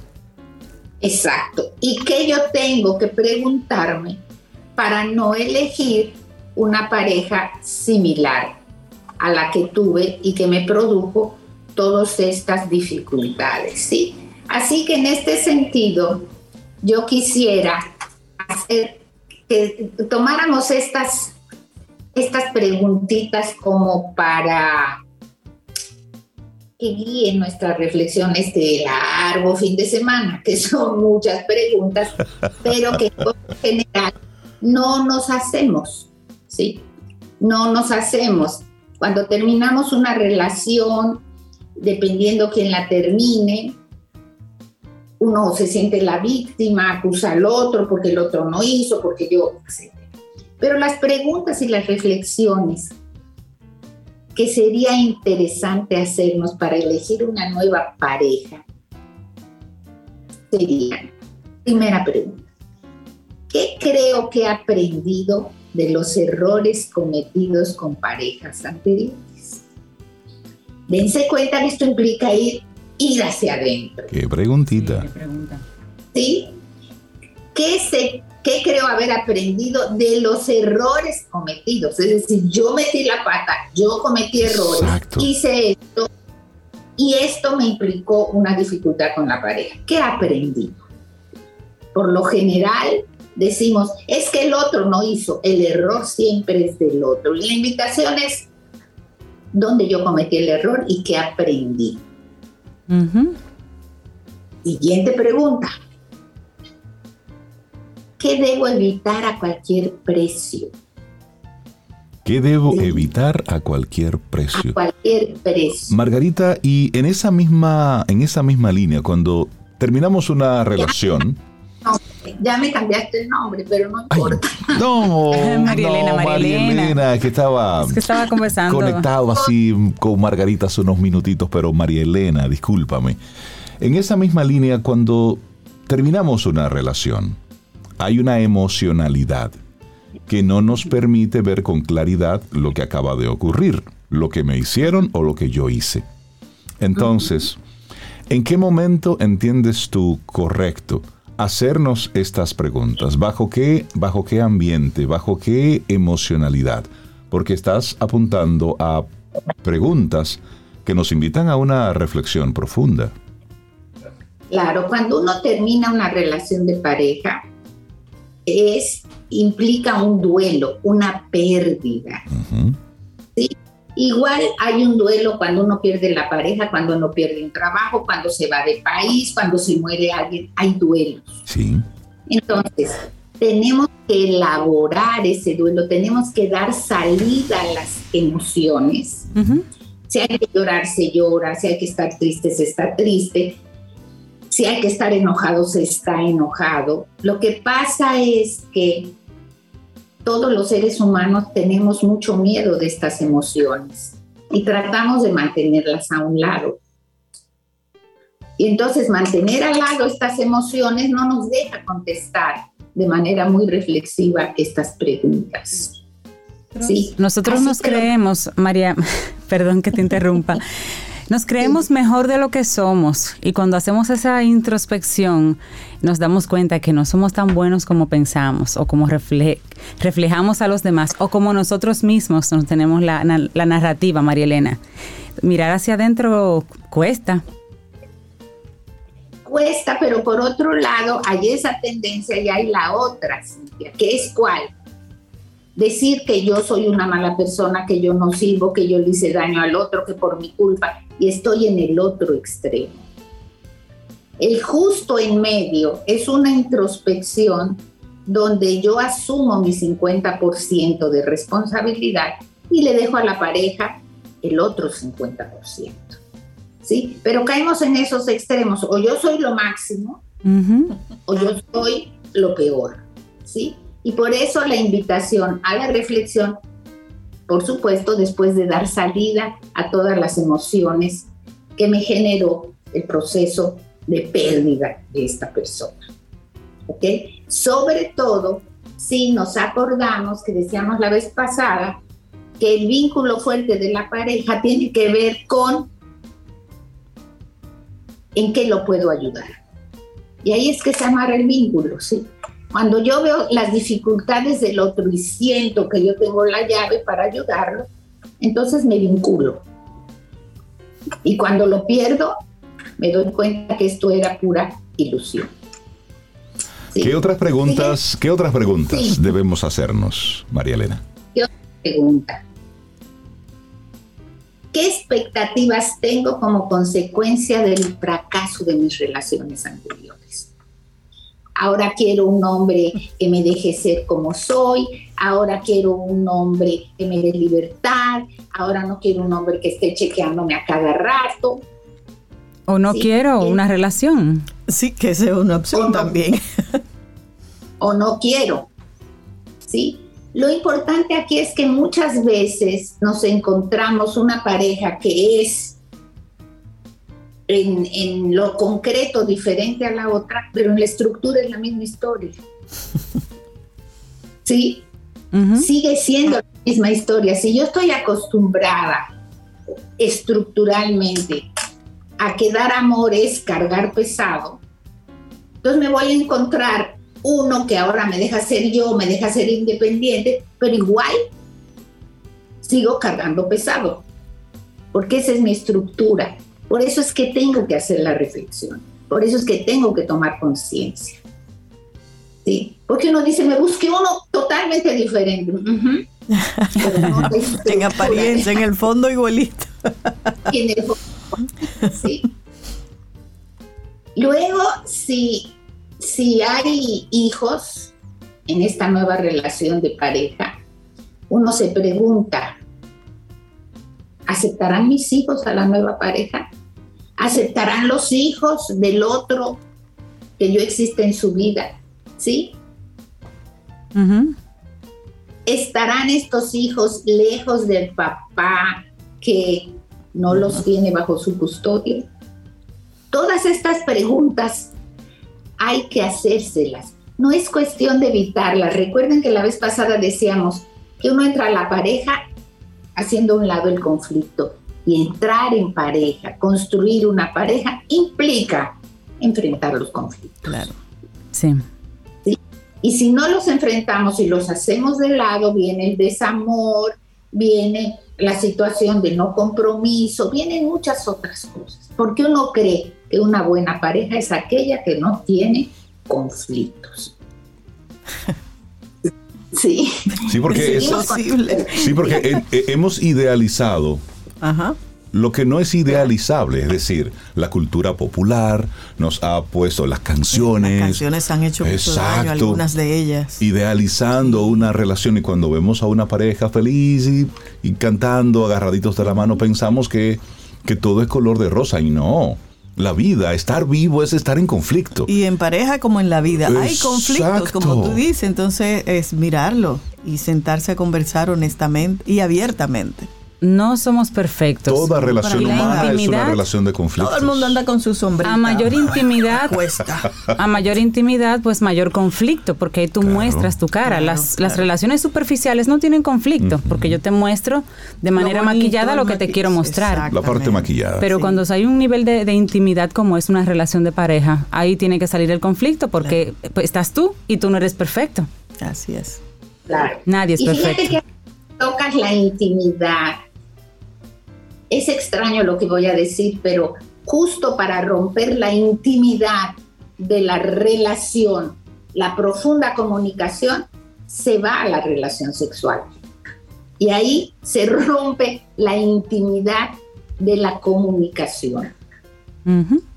Exacto. ¿Y qué yo tengo que preguntarme para no elegir una pareja similar a la que tuve y que me produjo todas estas dificultades, ¿sí? Así que en este sentido, yo quisiera que tomáramos estas, estas preguntitas como para que guíen nuestra reflexión este largo fin de semana, que [laughs] son muchas preguntas, pero que en general no nos hacemos, ¿sí? No nos hacemos. Cuando terminamos una relación, dependiendo quién la termine, uno se siente la víctima, acusa al otro porque el otro no hizo, porque yo, Pero las preguntas y las reflexiones que sería interesante hacernos para elegir una nueva pareja serían, primera pregunta, ¿qué creo que he aprendido de los errores cometidos con parejas anteriores? dense cuenta que esto implica ir, ir hacia adentro. Qué preguntita. ¿Qué pregunta? ¿Sí? ¿Qué, se, ¿Qué creo haber aprendido de los errores cometidos? Es decir, yo metí la pata, yo cometí errores, hice esto y esto me implicó una dificultad con la pareja. ¿Qué aprendí? Por lo general decimos, es que el otro no hizo, el error siempre es del otro. La invitación es dónde yo cometí el error y qué aprendí. Siguiente pregunta. ¿Qué debo evitar a cualquier precio? ¿Qué debo evitar a cualquier precio? A cualquier precio. Margarita, y en esa misma, en esa misma línea, cuando terminamos una relación. ya me cambiaste el nombre, pero no importa. [laughs] no, [laughs] María Elena, no, María Elena. Elena, que estaba, Es que estaba conversando. conectado así con Margarita hace unos minutitos, pero María Elena, discúlpame. En esa misma línea, cuando terminamos una relación, hay una emocionalidad que no nos permite ver con claridad lo que acaba de ocurrir, lo que me hicieron o lo que yo hice. Entonces, ¿en qué momento entiendes tú correcto hacernos estas preguntas? ¿Bajo qué, bajo qué ambiente, bajo qué emocionalidad? Porque estás apuntando a preguntas que nos invitan a una reflexión profunda. Claro, cuando uno termina una relación de pareja, es, implica un duelo, una pérdida. Igual hay un duelo cuando uno pierde la pareja, cuando uno pierde un trabajo, cuando se va de país, cuando se muere alguien, hay duelos. Sí. Entonces, tenemos que elaborar ese duelo, tenemos que dar salida a las emociones. Si hay que llorar, se llora, si hay que estar triste, se está triste, si hay que estar enojado, se está enojado. Lo que pasa es que todos los seres humanos tenemos mucho miedo de estas emociones y tratamos de mantenerlas a un lado. Y entonces mantener al lado estas emociones no nos deja contestar de manera muy reflexiva estas preguntas. Sí. Nosotros Así nos creemos, María, [laughs] perdón que te interrumpa, nos creemos mejor de lo que somos y cuando hacemos esa introspección nos damos cuenta que no somos tan buenos como pensamos o como refle- reflejamos a los demás o como nosotros mismos nos tenemos la, na- la narrativa, María Elena. Mirar hacia adentro cuesta. cuesta, pero por otro lado hay esa tendencia y hay la otra, Cintia, que es cuál? Decir que yo soy una mala persona, que yo no sirvo, que yo le hice daño al otro, que por mi culpa, y estoy en el otro extremo. El justo en medio es una introspección donde yo asumo mi 50% de responsabilidad y le dejo a la pareja el otro 50%. ¿sí? Pero caemos en esos extremos, o yo soy lo máximo o yo soy lo peor, ¿sí? Y por eso la invitación a la reflexión, por supuesto, después de dar salida a todas las emociones que me generó el proceso de pérdida de esta persona, ¿ok? Sobre todo si nos acordamos que decíamos la vez pasada que el vínculo fuerte de la pareja tiene que ver con en qué lo puedo ayudar. Y ahí es que se amarra el vínculo, ¿sí? Cuando yo veo las dificultades del otro y siento que yo tengo la llave para ayudarlo, entonces me vinculo. Y cuando lo pierdo, me doy cuenta que esto era pura ilusión. ¿Sí? ¿Qué otras preguntas, qué otras preguntas Sí. debemos hacernos, María Elena? pregunta. ¿Qué expectativas tengo como consecuencia del fracaso de mis relaciones anteriores? Ahora quiero un hombre que me deje ser como soy, ahora quiero un hombre que me dé libertad, ahora no quiero un hombre que esté chequeándome a cada rato. O no Sí. quiero una relación. Sí, que esa es una opción también. [laughs] o no quiero. ¿Sí? Lo importante aquí es que muchas veces nos encontramos una pareja que es en, en lo concreto diferente a la otra, pero en la estructura es la misma historia. [laughs] ¿Sí? Ujú. Sigue siendo la misma historia. Si yo estoy acostumbrada estructuralmente a que dar amor es cargar pesado, entonces me voy a encontrar uno que ahora me deja ser yo, me deja ser independiente, pero igual sigo cargando pesado, porque esa es mi estructura. Por eso es que tengo que hacer la reflexión, por eso es que tengo que tomar conciencia. ¿Sí? Porque uno dice, me busqué uno totalmente diferente. No [laughs] En apariencia, en el fondo igualito. [laughs] en el fondo. Sí. Luego, si, si hay hijos en esta nueva relación de pareja, uno se pregunta, ¿aceptarán mis hijos a la nueva pareja? ¿Aceptarán los hijos del otro que yo existe en su vida? ¿Sí? ¿Estarán estos hijos lejos del papá que no los tiene bajo su custodia? Todas estas preguntas hay que hacérselas. No es cuestión de evitarlas. Recuerden que la vez pasada decíamos que uno entra a la pareja haciendo a un lado el conflicto y entrar en pareja, construir una pareja implica enfrentar los conflictos. Claro. Sí. Y si no los enfrentamos y los hacemos de lado, viene el desamor, viene la situación de no compromiso, vienen muchas otras cosas. Porque uno cree que una buena pareja es aquella que no tiene conflictos. [laughs] Sí. Sí, porque, es, sí, porque hemos idealizado Ajá lo que no es idealizable, es decir, la cultura popular nos ha puesto las canciones. Las canciones han hecho mucho daño, algunas de ellas. Idealizando una relación y cuando vemos a una pareja feliz y, cantando agarraditos de la mano pensamos que, que todo es color de rosa y no. La vida, estar vivo es estar en conflicto. Y en pareja como en la vida, hay conflictos, como tú dices, entonces es mirarlo y sentarse a conversar honestamente y abiertamente no somos perfectos. Toda relación humana es una relación de conflicto. Todo el mundo anda con su sombrita. A mayor [laughs] intimidad, cuesta. A mayor intimidad, pues mayor conflicto, porque ahí tú muestras tu cara. las, las relaciones superficiales no tienen conflicto, porque yo te muestro de manera maquillada lo que te quiero mostrar. La parte maquillada. Pero cuando hay un nivel de, intimidad como es una relación de pareja, ahí tiene que salir el conflicto, porque pues, estás tú y tú no eres perfecto. Así es. Claro. Nadie es perfecto. Que tocas la intimidad es extraño lo que voy a decir, pero justo para romper la intimidad de la relación, la profunda comunicación, se va a la relación sexual. Y ahí se rompe la intimidad de la comunicación.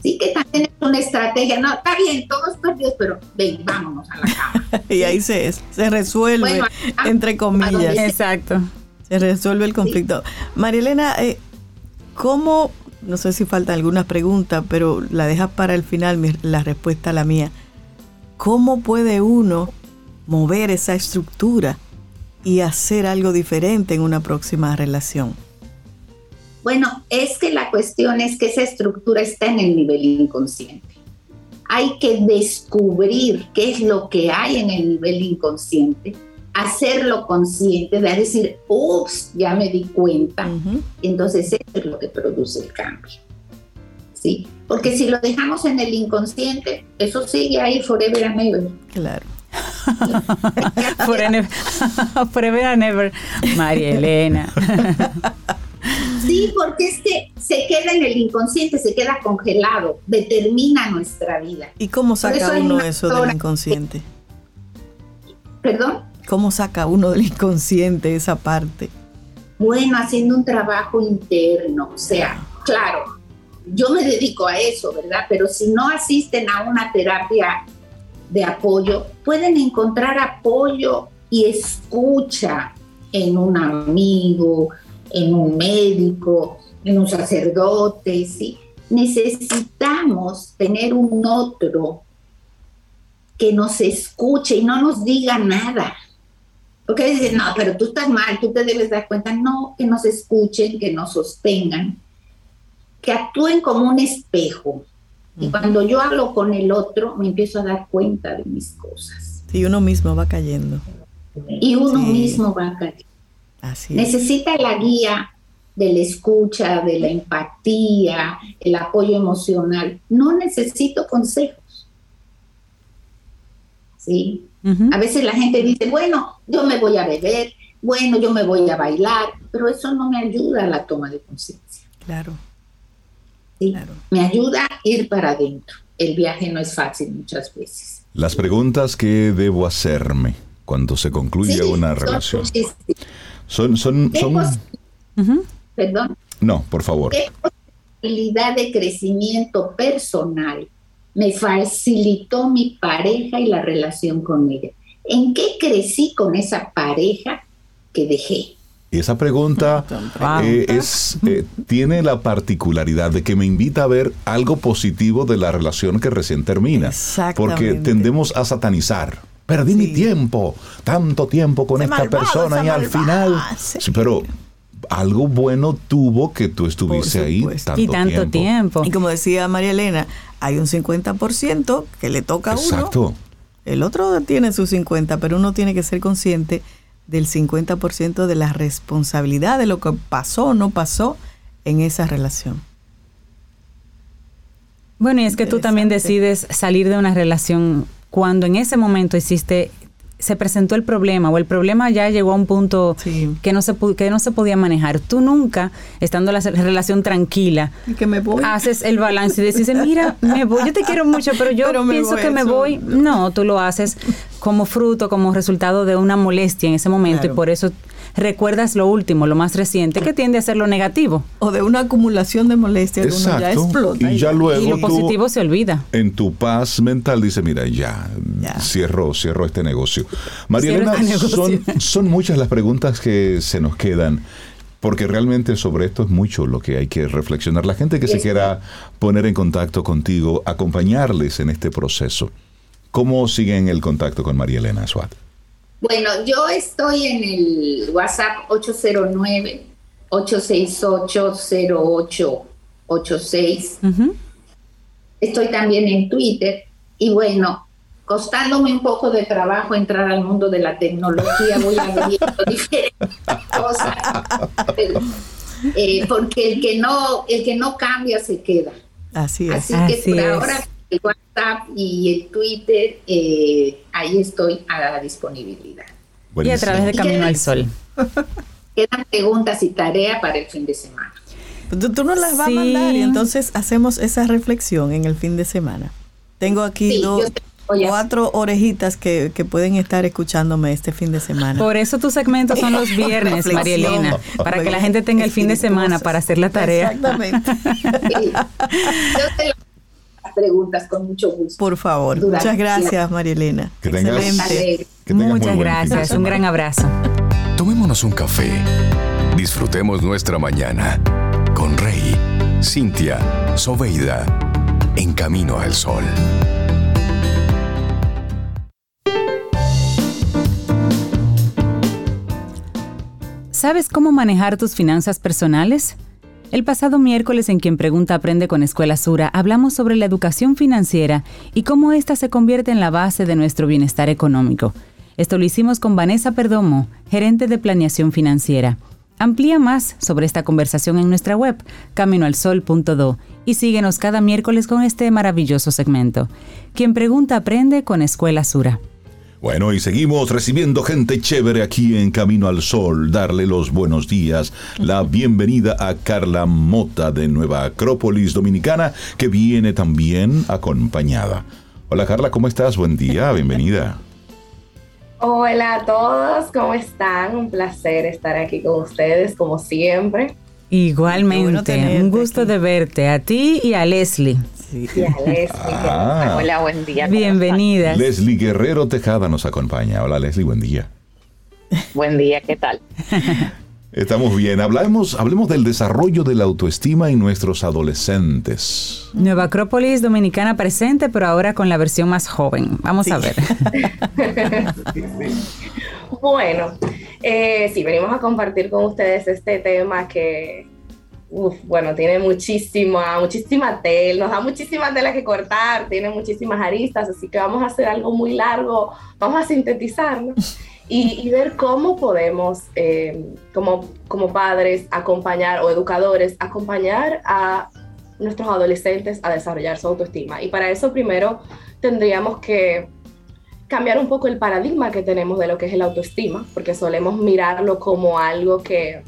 Sí, que también es una estrategia. No, está bien, todos perdidos, pero ven, vámonos a la cama. [laughs] y ahí se, se resuelve, entre comillas. Exacto. Se resuelve el conflicto. María Elena, eh, ¿Cómo, no sé si falta alguna pregunta, pero la dejas para el final, la respuesta a la mía. ¿Cómo puede uno mover esa estructura y hacer algo diferente en una próxima relación? Bueno, es que la cuestión es que esa estructura está en el nivel inconsciente. Hay que descubrir qué es lo que hay en el nivel inconsciente hacerlo consciente, de decir, ups, ya me di cuenta. Entonces eso es lo que produce el cambio. ¿Sí? Porque si lo dejamos en el inconsciente, eso sigue ahí forever and ever. Claro. [laughs] [laughs] forever, and ever. María Elena. Sí, porque es que se queda en el inconsciente, se queda congelado, determina nuestra vida. ¿Y cómo saca uno eso del inconsciente? ¿Perdón? ¿Cómo saca uno del inconsciente esa parte? Bueno, haciendo un trabajo interno, o sea, claro, yo me dedico a eso, ¿verdad? Pero si no asisten a una terapia de apoyo, pueden encontrar apoyo y escucha en un amigo, en un médico, en un sacerdote, ¿sí? Necesitamos tener un otro que nos escuche y no nos diga nada, porque dicen, no, pero tú estás mal, tú te debes dar cuenta. No, que nos escuchen, que nos sostengan, que actúen como un espejo. Y cuando yo hablo con el otro, me empiezo a dar cuenta de mis cosas. Y uno mismo va cayendo. Y uno mismo va cayendo. Así Necesita la guía de la escucha, de la empatía, el apoyo emocional. No necesito consejos. ¿Sí? A veces la gente dice, bueno, yo me voy a beber, bueno, yo me voy a bailar, pero eso no me ayuda a la toma de conciencia. Claro. claro. Me ayuda a ir para adentro. El viaje no es fácil muchas veces. Las preguntas que debo hacerme cuando se concluye una relación. Son, son, son... Perdón. No, por favor. ¿Qué posibilidad de crecimiento personal me facilitó mi pareja y la relación con ella. ¿En qué crecí con esa pareja que dejé? Y esa pregunta eh, es, eh, tiene la particularidad de que me invita a ver algo positivo de la relación que recién termina. Porque tendemos a satanizar. Perdí mi tiempo, tanto tiempo con esta persona y al final... pero algo bueno tuvo que tú estuviste ahí tanto y tanto tiempo. Y como decía María Elena, hay un 50% que le toca a uno. Exacto. El otro tiene su 50, pero uno tiene que ser consciente del 50% de la responsabilidad de lo que pasó o no pasó en esa relación. Bueno, y es que tú también decides salir de una relación cuando en ese momento hiciste se presentó el problema o el problema ya llegó a un punto que, no se, que no se podía manejar. Tú nunca, estando la relación tranquila, que me voy. haces el balance y dices, mira, me voy, yo te quiero mucho, pero yo [laughs] pienso que me voy. No, tú lo haces como fruto, como resultado de una molestia en ese momento y por eso recuerdas lo último, lo más reciente, que tiende a ser lo negativo. O de una acumulación de molestias uno ya explota. Y ya luego lo positivo se olvida. En tu paz mental dice, mira, ya, cierro, cierro este negocio. María Elena, este son, son muchas las preguntas que se nos quedan porque realmente sobre esto es mucho lo que hay que reflexionar. La gente que se quiera poner en contacto contigo, acompañarles en este proceso, ¿cómo siguen el contacto con María Elena Swat? Bueno, yo estoy en el WhatsApp 809 868 0886. Estoy también en Twitter y bueno, costándome un poco de trabajo entrar al mundo de la tecnología, voy a ver [laughs] diferentes cosas. Eh, porque el que no, el que no cambia se queda. Así es. Así que por ahora el WhatsApp y el Twitter, eh, ahí estoy a la disponibilidad. Y a través de Camino al Sol. [laughs] Quedan preguntas y tareas para el fin de semana. Tú, nos las vas a mandar y entonces hacemos esa reflexión en el fin de semana. Tengo aquí dos, cuatro orejitas que, pueden estar escuchándome este fin de semana. Por eso tus segmentos son los [laughs] viernes, María Elena, para que la gente tenga el fin de semana para hacer la tarea. Exactamente. [laughs] Yo preguntas con mucho gusto. Por favor. Muchas gracias, María Elena. Que Excelente. Muchas gracias. Un gran abrazo. Tomémonos un café. Disfrutemos nuestra mañana con Rey, Cintia, Soveida, en camino al sol. ¿Sabes cómo manejar tus finanzas personales? El pasado miércoles en Quien Pregunta Aprende con Escuela Sura hablamos sobre la educación financiera y cómo ésta se convierte en la base de nuestro bienestar económico. Esto lo hicimos con Vanessa Perdomo, gerente de planeación financiera. Amplía más sobre esta conversación en nuestra web, caminoalsol.do, y síguenos cada miércoles con este maravilloso segmento. Quien Pregunta Aprende con Escuela Sura. Bueno, y seguimos recibiendo gente chévere aquí en Camino al Sol. Darle los buenos días, la bienvenida a Carla Mota de Nueva Acrópolis Dominicana, que viene también acompañada. Hola Carla, ¿cómo estás? Buen día, bienvenida. Hola a todos, ¿cómo están? Un placer estar aquí con ustedes, como siempre. Igualmente, un gusto de verte, a ti y a Leslie. Ah. Hola, buen día. Bienvenida. Leslie Guerrero Tejada nos acompaña. Hola Leslie, buen día. Buen día, ¿qué tal? [laughs] Estamos bien. Hablemos, hablemos del desarrollo de la autoestima en nuestros adolescentes. Nueva Acrópolis Dominicana presente, pero ahora con la versión más joven. Vamos a ver. [laughs] bueno, eh, sí, venimos a compartir con ustedes este tema que uf, bueno, tiene muchísima, muchísima tela, nos da muchísima tela que cortar, tiene muchísimas aristas, así que vamos a hacer algo muy largo, vamos a sintetizarlo [laughs] y, ver cómo podemos, eh, como, como padres, acompañar o educadores, acompañar a nuestros adolescentes a desarrollar su autoestima. Y para eso primero tendríamos que cambiar un poco el paradigma que tenemos de lo que es el autoestima, porque solemos mirarlo como algo que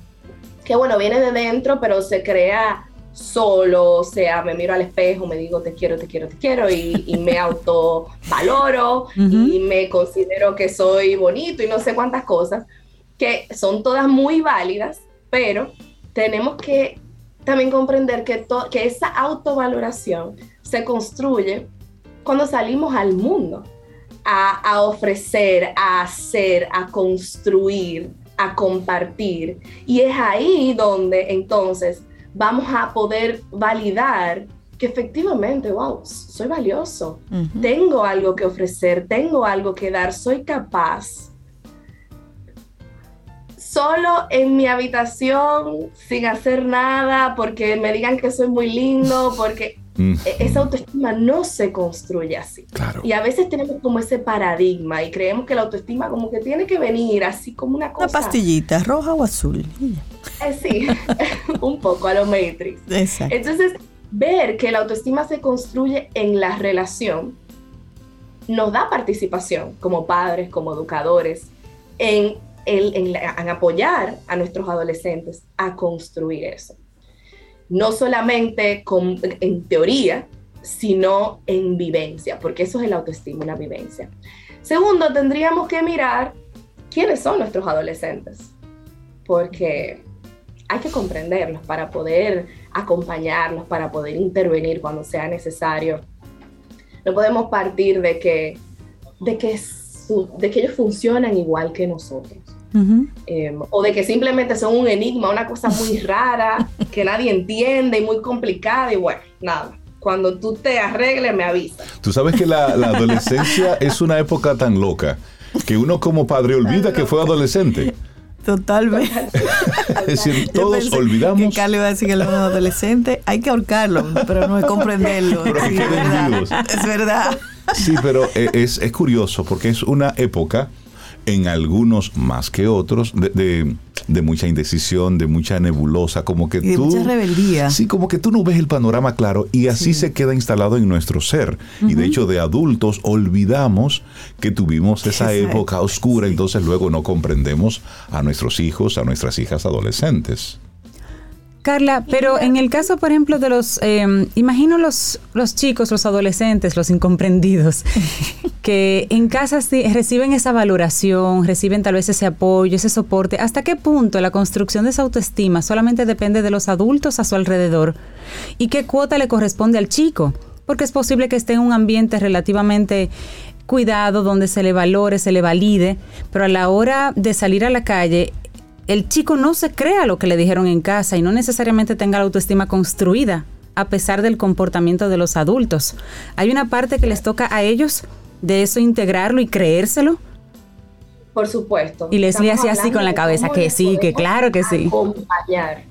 que bueno, viene de dentro, pero se crea solo, o sea, me miro al espejo, me digo te quiero, te quiero, te quiero y, y me autovaloro y me considero que soy bonito y no sé cuántas cosas, que son todas muy válidas, pero tenemos que también comprender que, que esa autovaloración se construye cuando salimos al mundo a, a ofrecer, a hacer, a construir, a compartir. Y es ahí donde entonces vamos a poder validar que efectivamente, wow, soy valioso, tengo algo que ofrecer, tengo algo que dar, soy capaz. Solo en mi habitación, sin hacer nada, porque me digan que soy muy lindo, porque e-, esa autoestima no se construye así. Y a veces tenemos como ese paradigma y creemos que la autoestima como que tiene que venir así como una cosa. Una pastillita, roja o azul. Eh, sí, [laughs] un poco a lo Matrix. Exacto. Entonces, ver que la autoestima se construye en la relación nos da participación como padres, como educadores, en, en, en apoyar a nuestros adolescentes a construir eso no solamente con, en teoría, sino en vivencia, porque eso es el autoestima, una vivencia. Segundo, tendríamos que mirar quiénes son nuestros adolescentes, porque hay que comprenderlos para poder acompañarlos, para poder intervenir cuando sea necesario. No podemos partir de que, de que, de que ellos funcionan igual que nosotros. Em, o de que simplemente son un enigma, una cosa muy [laughs] rara, que nadie entiende y muy complicada y bueno, nada. Cuando tú te arregles, me avisas. Tú sabes que la, [laughs] adolescencia es una época tan loca que uno como padre olvida que fue adolescente. Totalmente. es decir, todos olvidamos. Que va a decir que él es adolescente, hay que ahorcarlo, pero no es comprenderlo. es, verdad. es verdad. Sí, pero e, es, es curioso porque es una época en algunos más que otros, de, mucha indecisión, de mucha nebulosa, como que tú... mucha rebeldía. Sí, como que tú no ves el panorama claro y así se queda instalado en nuestro ser. Y de hecho de adultos olvidamos que tuvimos esa época oscura, entonces luego no comprendemos a nuestros hijos, a nuestras hijas adolescentes. Carla, pero en el caso, por ejemplo, de los, eh, imagino los, los chicos, los adolescentes, los incomprendidos, [laughs] que en casa sí reciben esa valoración, reciben tal vez ese apoyo, ese soporte. ¿Hasta qué punto la construcción de esa autoestima solamente depende de los adultos a su alrededor? ¿Y qué cuota le corresponde al chico? Porque es posible que esté en un ambiente relativamente cuidado, donde se le valore, se le valide, pero a la hora de salir a la calle, el chico no se crea lo que le dijeron en casa y no necesariamente tenga la autoestima construida a pesar del comportamiento de los adultos. Hay una parte que les toca a ellos de eso integrarlo y creérselo. Por supuesto. Y les hacía así con la cabeza, que sí, que claro que sí. Acompañar.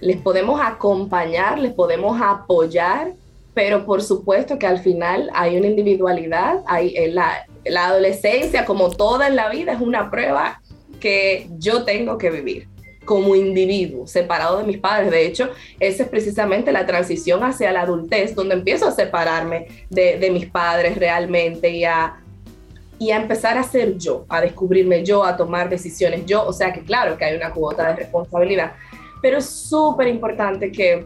Les podemos acompañar, les podemos apoyar, pero por supuesto que al final hay una individualidad, hay la, la adolescencia, como toda en la vida, es una prueba que yo tengo que vivir como individuo, separado de mis padres. De hecho, esa es precisamente la transición hacia la adultez, donde empiezo a separarme de, mis padres realmente y a, y a empezar a ser yo, a descubrirme yo, a tomar decisiones yo. O sea que claro que hay una cuota de responsabilidad, pero es súper importante que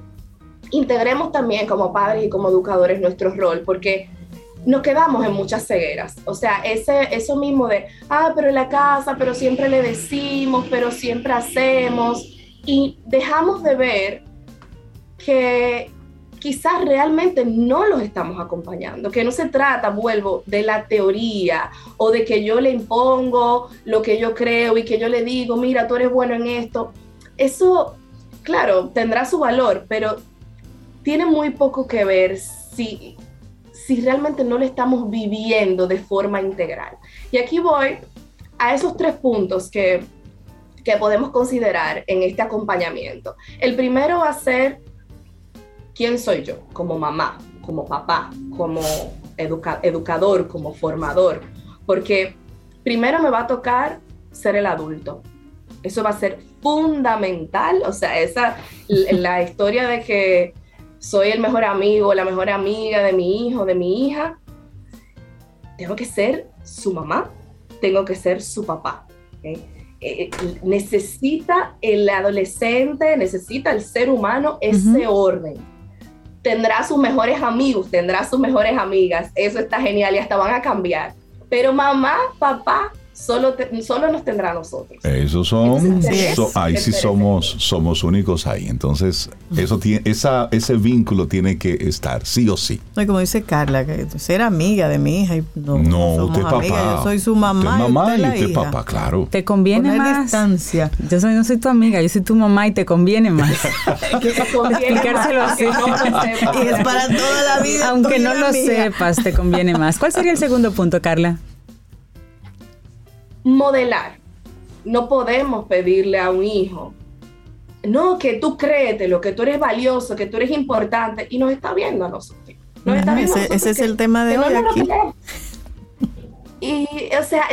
integremos también como padres y como educadores nuestro rol, porque nos quedamos en muchas cegueras. O sea, ese, eso mismo de, ah, pero en la casa, pero siempre le decimos, pero siempre hacemos. Y dejamos de ver que quizás realmente no los estamos acompañando, que no se trata, vuelvo, de la teoría o de que yo le impongo lo que yo creo y que yo le digo, mira, tú eres bueno en esto. Eso, claro, tendrá su valor, pero tiene muy poco que ver si si realmente no lo estamos viviendo de forma integral. Y aquí voy a esos tres puntos que, que podemos considerar en este acompañamiento. El primero va a ser quién soy yo como mamá, como papá, como educador, como formador, porque primero me va a tocar ser el adulto. Eso va a ser fundamental, o sea, esa la historia de que soy el mejor amigo, la mejor amiga de mi hijo, de mi hija, tengo que ser su mamá, tengo que ser su papá. Eh, eh, necesita el adolescente, necesita el ser humano ese orden. Tendrá sus mejores amigos, tendrá sus mejores amigas, eso está genial y hasta van a cambiar. Pero mamá, papá solo, solo nos tendrá a nosotros. Esos son, ahí sí somos, somos únicos ahí. Entonces, eso tiene, esa, ese vínculo tiene que estar, sí o sí. No, como dice Carla, que ser amiga de mi hija. Y no, no usted es papá. Yo soy su mamá. Usted mamá y usted, papá, claro. Te conviene Poner más. distancia. Yo soy, no soy tu amiga, yo soy tu mamá y te conviene más. [laughs] [laughs] Explicárselo así. y es para toda la vida. Aunque no lo sepas, te conviene más. ¿Cuál sería el segundo punto, Carla? Modelar. No podemos pedirle a un hijo, no, que tú lo que tú eres valioso, que tú eres importante, y nos está viendo a nosotros. ese, es el tema de hoy aquí. Y, o sea,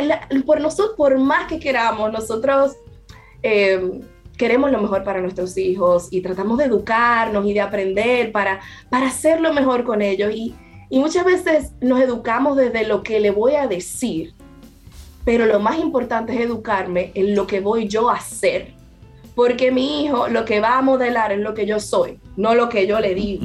por nosotros, por más que queramos, nosotros eh, queremos lo mejor para nuestros hijos y tratamos de educarnos y de aprender para, para hacer lo mejor con ellos. Y, y muchas veces nos educamos desde lo que le voy a decir pero lo más importante es educarme en lo que voy yo a hacer. Porque mi hijo lo que va a modelar es lo que yo soy, no lo que yo le digo.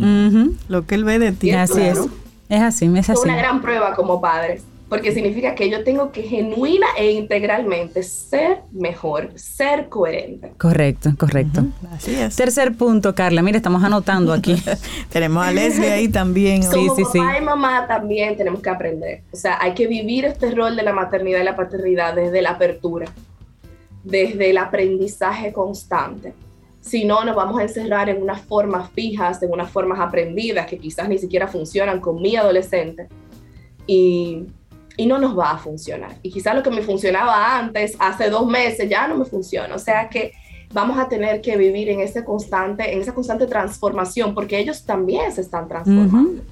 Lo que él ve de ti. Así es. Es así, es así. Es una gran prueba como padres porque significa que yo tengo que genuina e integralmente ser mejor, ser coherente. Correcto, correcto. Así es. Tercer punto, Carla, mira, estamos anotando aquí. [laughs] tenemos a Leslie ahí también. [laughs] sí, sí, papá y mamá también tenemos que aprender. O sea, hay que vivir este rol de la maternidad y la paternidad desde la apertura, desde el aprendizaje constante. Si no, nos vamos a encerrar en unas formas fijas, en unas formas aprendidas que quizás ni siquiera funcionan con mi adolescente. Y y no nos va a funcionar. Y quizás lo que me funcionaba antes, hace dos meses, ya no me funciona. O sea que vamos a tener que vivir en, ese constante, en esa constante transformación, porque ellos también se están transformando.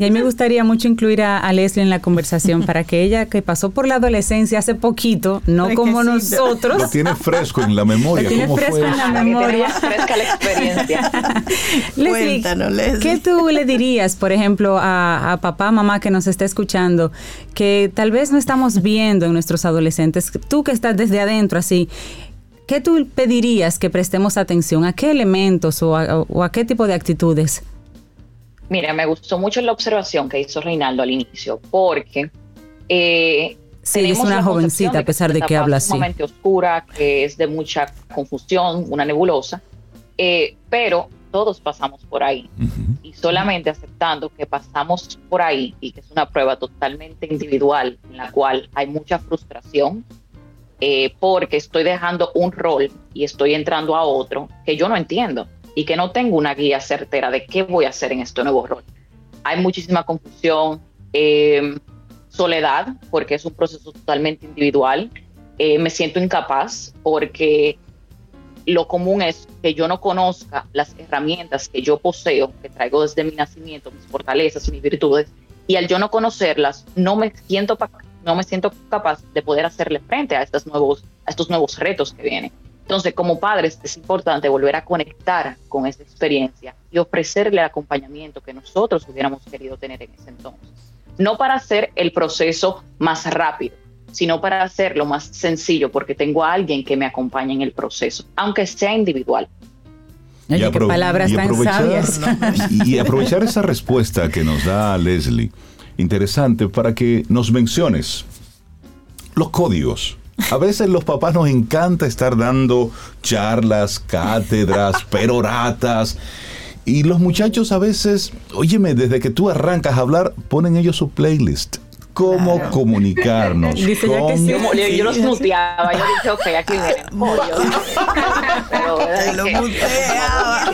Y a mí me gustaría mucho incluir a, Leslie en la conversación para que ella, que pasó por la adolescencia hace poquito, no como nosotros. Lo tiene fresco en la memoria. Lo tiene fresco en la memoria. fresca la experiencia. [laughs] Leslie, ¿qué tú le dirías, por ejemplo, a, a papá, mamá que nos está escuchando, que tal vez no estamos viendo en nuestros adolescentes, tú que estás desde adentro así, ¿qué tú pedirías que prestemos atención? ¿A qué elementos o o a qué tipo de actitudes? Mira, me gustó mucho la observación que hizo Reinaldo al inicio, porque eh, sí, es una jovencita a pesar de que, habla así. Sumamente oscura, que es de mucha confusión, una nebulosa, eh, pero todos pasamos por ahí. Y solamente aceptando que pasamos por ahí y que es una prueba totalmente individual en la cual hay mucha frustración eh, porque estoy dejando un rol y estoy entrando a otro que yo no entiendo y que no tengo una guía certera de qué voy a hacer en este nuevo rol. Hay muchísima confusión, eh, soledad, porque es un proceso totalmente individual. Eh, me siento incapaz porque lo común es que yo no conozca las herramientas que yo poseo, que traigo desde mi nacimiento, mis fortalezas, mis virtudes, y al yo no conocerlas, no me siento, no me siento capaz de poder hacerle frente a estos nuevos, a estos nuevos retos que vienen. Entonces, como padres es importante volver a conectar con esa experiencia y ofrecerle el acompañamiento que nosotros hubiéramos querido tener en ese entonces. No para hacer el proceso más rápido, sino para hacerlo más sencillo, porque tengo a alguien que me acompañe en el proceso, aunque sea individual. Oye, qué palabras tan sabias. [laughs] Y, y aprovechar esa respuesta que nos da Leslie, interesante, para que nos menciones los códigos a veces los papás nos encanta estar dando charlas, cátedras, [laughs] peroratas. Y los muchachos a veces, óyeme, desde que tú arrancas a hablar, ponen ellos su playlist cómo comunicarnos. [laughs] Dice cómo... que sí. Yo, yo, los muteaba, yo dije, ok, aquí vienen [laughs] Pero lo muteaba.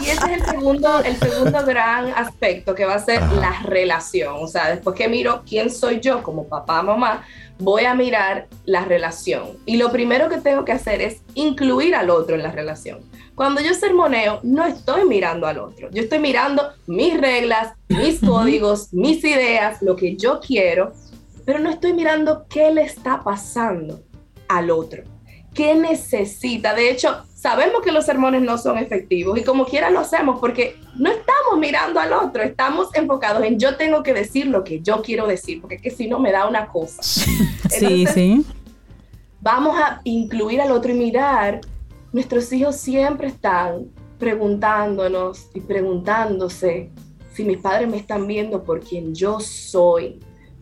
Y ese es el segundo, el segundo gran aspecto que va a ser la relación. O sea, después que miro quién soy yo como papá, mamá, voy a mirar la relación. Y lo primero que tengo que hacer es incluir al otro en la relación. Cuando yo sermoneo, no estoy mirando al otro. Yo estoy mirando mis reglas, mis códigos, mis ideas, lo que yo quiero, pero no estoy mirando qué le está pasando al otro. ¿Qué necesita? De hecho, sabemos que los sermones no son efectivos y como quiera lo hacemos porque no estamos mirando al otro, estamos enfocados en yo tengo que decir lo que yo quiero decir, porque es que si no me da una cosa. sí, [laughs] sí. Vamos a incluir al otro y mirar, nuestros hijos siempre están preguntándonos y preguntándose si mis padres me están viendo por quien yo soy,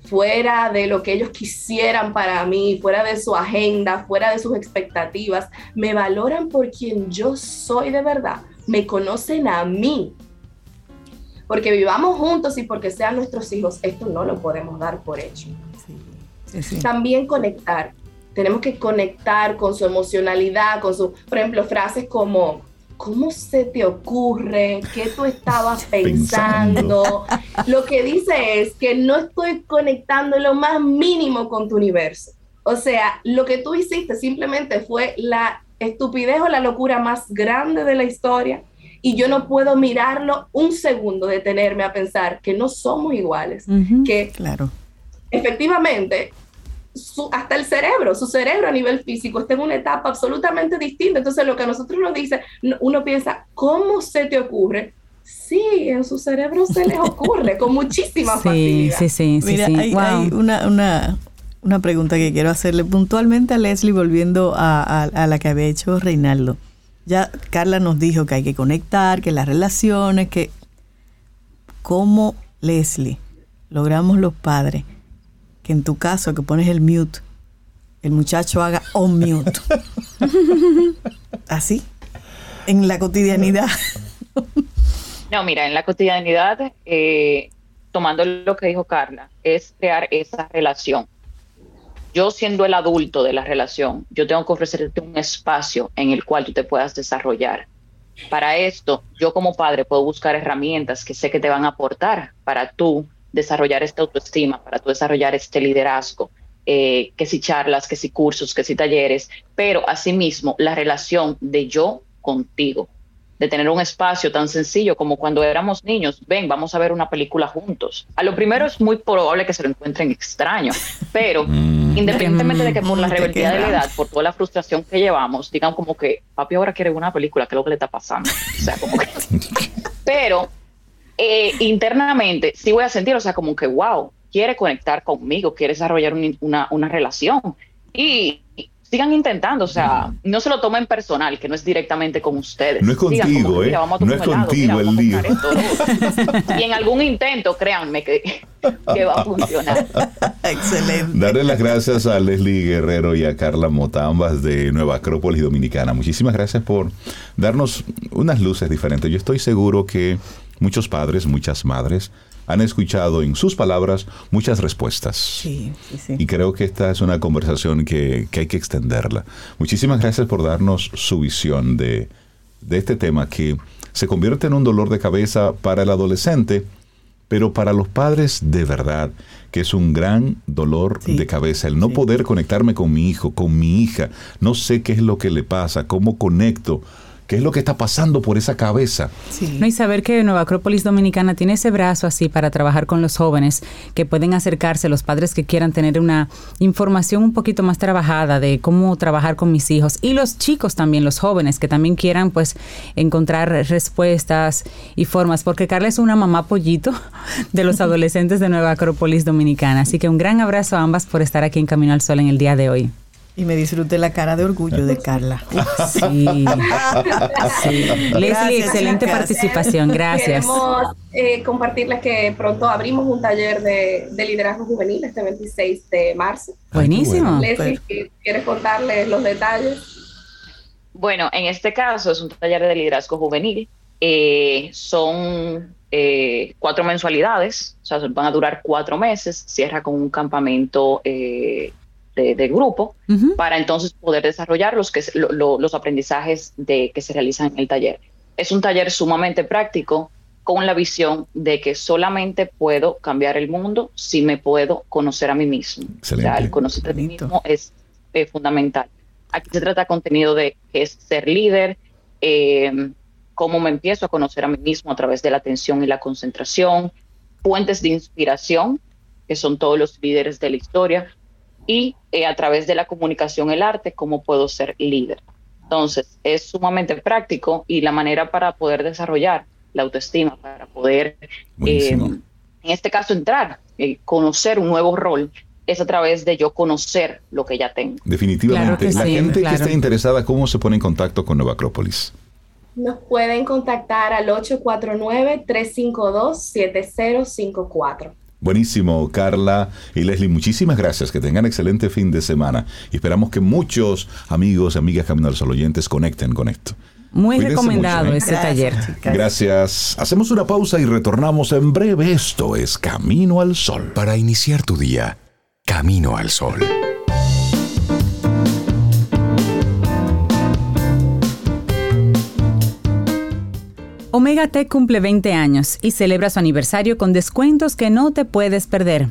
fuera de lo que ellos quisieran para mí, fuera de su agenda, fuera de sus expectativas, me valoran por quien yo soy de verdad, me conocen a mí. Porque vivamos juntos y porque sean nuestros hijos, esto no lo podemos dar por hecho. También conectar. Tenemos que conectar con su emocionalidad, con su, por ejemplo, frases como, ¿cómo se te ocurre? ¿Qué tú estabas [laughs] pensando? Lo que dice es que no estoy conectando lo más mínimo con tu universo. O sea, lo que tú hiciste simplemente fue la estupidez o la locura más grande de la historia y yo no puedo mirarlo un segundo, detenerme a pensar que no somos iguales, que claro. efectivamente hasta el cerebro, su cerebro a nivel físico está en una etapa absolutamente distinta. Entonces, lo que a nosotros nos dice, uno piensa, ¿cómo se te ocurre? Sí, en su cerebro se les ocurre con muchísima [laughs] facilidad. Sí, sí, sí. Mira, hay, una, una, una, pregunta que quiero hacerle puntualmente a Leslie, volviendo a, a la que había hecho Reinaldo. Ya Carla nos dijo que hay que conectar, que las relaciones, que... ¿Cómo, Leslie, logramos los padres? Que en tu caso que pones el mute, el muchacho haga on mute. [laughs] Así, en la cotidianidad. no, mira, en la cotidianidad, eh, tomando lo que dijo Carla, es crear esa relación. Yo siendo el adulto de la relación, yo tengo que ofrecerte un espacio en el cual tú te puedas desarrollar. Para esto, yo como padre puedo buscar herramientas que sé que te van a aportar para tú desarrollar esta autoestima, para tú desarrollar este liderazgo, eh, que si charlas, que si cursos, que si talleres, pero asimismo la relación de yo contigo, de tener un espacio tan sencillo como cuando éramos niños, ven, vamos a ver una película juntos. A lo primero es muy probable que se lo encuentren extraño, pero [laughs] mm. independientemente de que por la rebeldía de la edad, por toda la frustración que llevamos, digan como que papi ahora quiere una película, ¿qué es lo que le está pasando? O sea, como que... [laughs] pero eh, internamente sí voy a sentir, o sea, como que, wow, quiere conectar conmigo, quiere desarrollar una, una relación. Y sigan intentando, o sea, no se lo tomen personal, que no es directamente con ustedes. No es contigo, ¿eh? no es contigo el lío. y en algún intento, créanme que, [laughs] que va a funcionar. Excelente. Darle las gracias a Leslie Guerrero y a Carla Motambas de Nueva Acrópolis Dominicana. Muchísimas gracias por darnos unas luces diferentes. Yo estoy seguro que Muchos padres, muchas madres han escuchado en sus palabras muchas respuestas. Sí, sí, Y creo que esta es una conversación que, hay que extenderla. Muchísimas gracias por darnos su visión de, este tema que se convierte en un dolor de cabeza para el adolescente, pero para los padres de verdad, que es un gran dolor de cabeza, el no poder conectarme con mi hijo, con mi hija, no sé qué es lo que le pasa, cómo conecto qué es lo que está pasando por esa cabeza. No, y saber que Nueva Acrópolis Dominicana tiene ese brazo así para trabajar con los jóvenes, que pueden acercarse, los padres que quieran tener una información un poquito más trabajada de cómo trabajar con mis hijos, y los chicos también, los jóvenes, que también quieran pues encontrar respuestas y formas, porque Carla es una mamá pollito [laughs] de los [laughs] adolescentes de Nueva Acrópolis Dominicana. Así que un gran abrazo a ambas por estar aquí en Camino al Sol en el día de hoy. Y me disfruté la cara de orgullo de Carla. [laughs] Sí. Leslie, excelente participación. Gracias. Queremos eh, compartirles que pronto abrimos un taller de, liderazgo juvenil este 26 de marzo. Buenísimo. Leslie, ¿quieres contarles los detalles? Bueno, en este caso es un taller de liderazgo juvenil. Eh, son eh, cuatro mensualidades, o sea, van a durar cuatro meses. Cierra con un campamento de, grupo para entonces poder desarrollar los, que, los aprendizajes de, que se realizan en el taller. Es un taller sumamente práctico con la visión de que solamente puedo cambiar el mundo si me puedo conocer a mí mismo. el conocer a mí mismo es fundamental. Aquí se trata de contenido de que es ser líder, eh, cómo me empiezo a conocer a mí mismo a través de la atención y la concentración, fuentes de inspiración, que son todos los líderes de la historia, y eh, a través de la comunicación, el arte, cómo puedo ser líder. Entonces, es sumamente práctico y la manera para poder desarrollar la autoestima, para poder, eh, en este caso, entrar, eh, conocer un nuevo rol, es a través de yo conocer lo que ya tengo. Definitivamente. la gente que esté interesada, ¿cómo se pone en contacto con Nueva Acrópolis? Nos pueden contactar al 849-352-7054. Buenísimo, Carla y Leslie, muchísimas gracias. Que tengan excelente fin de semana. Y esperamos que muchos amigos y amigas Camino al Sol oyentes conecten con esto. Muy Cuídense recomendado mucho, ¿eh? este Gracias, taller. chicas. Gracias. Hacemos una pausa y retornamos en breve. Esto es Camino al Sol. Para iniciar tu día, camino al sol. Omega Tech cumple 20 años y celebra su aniversario con descuentos que no te puedes perder.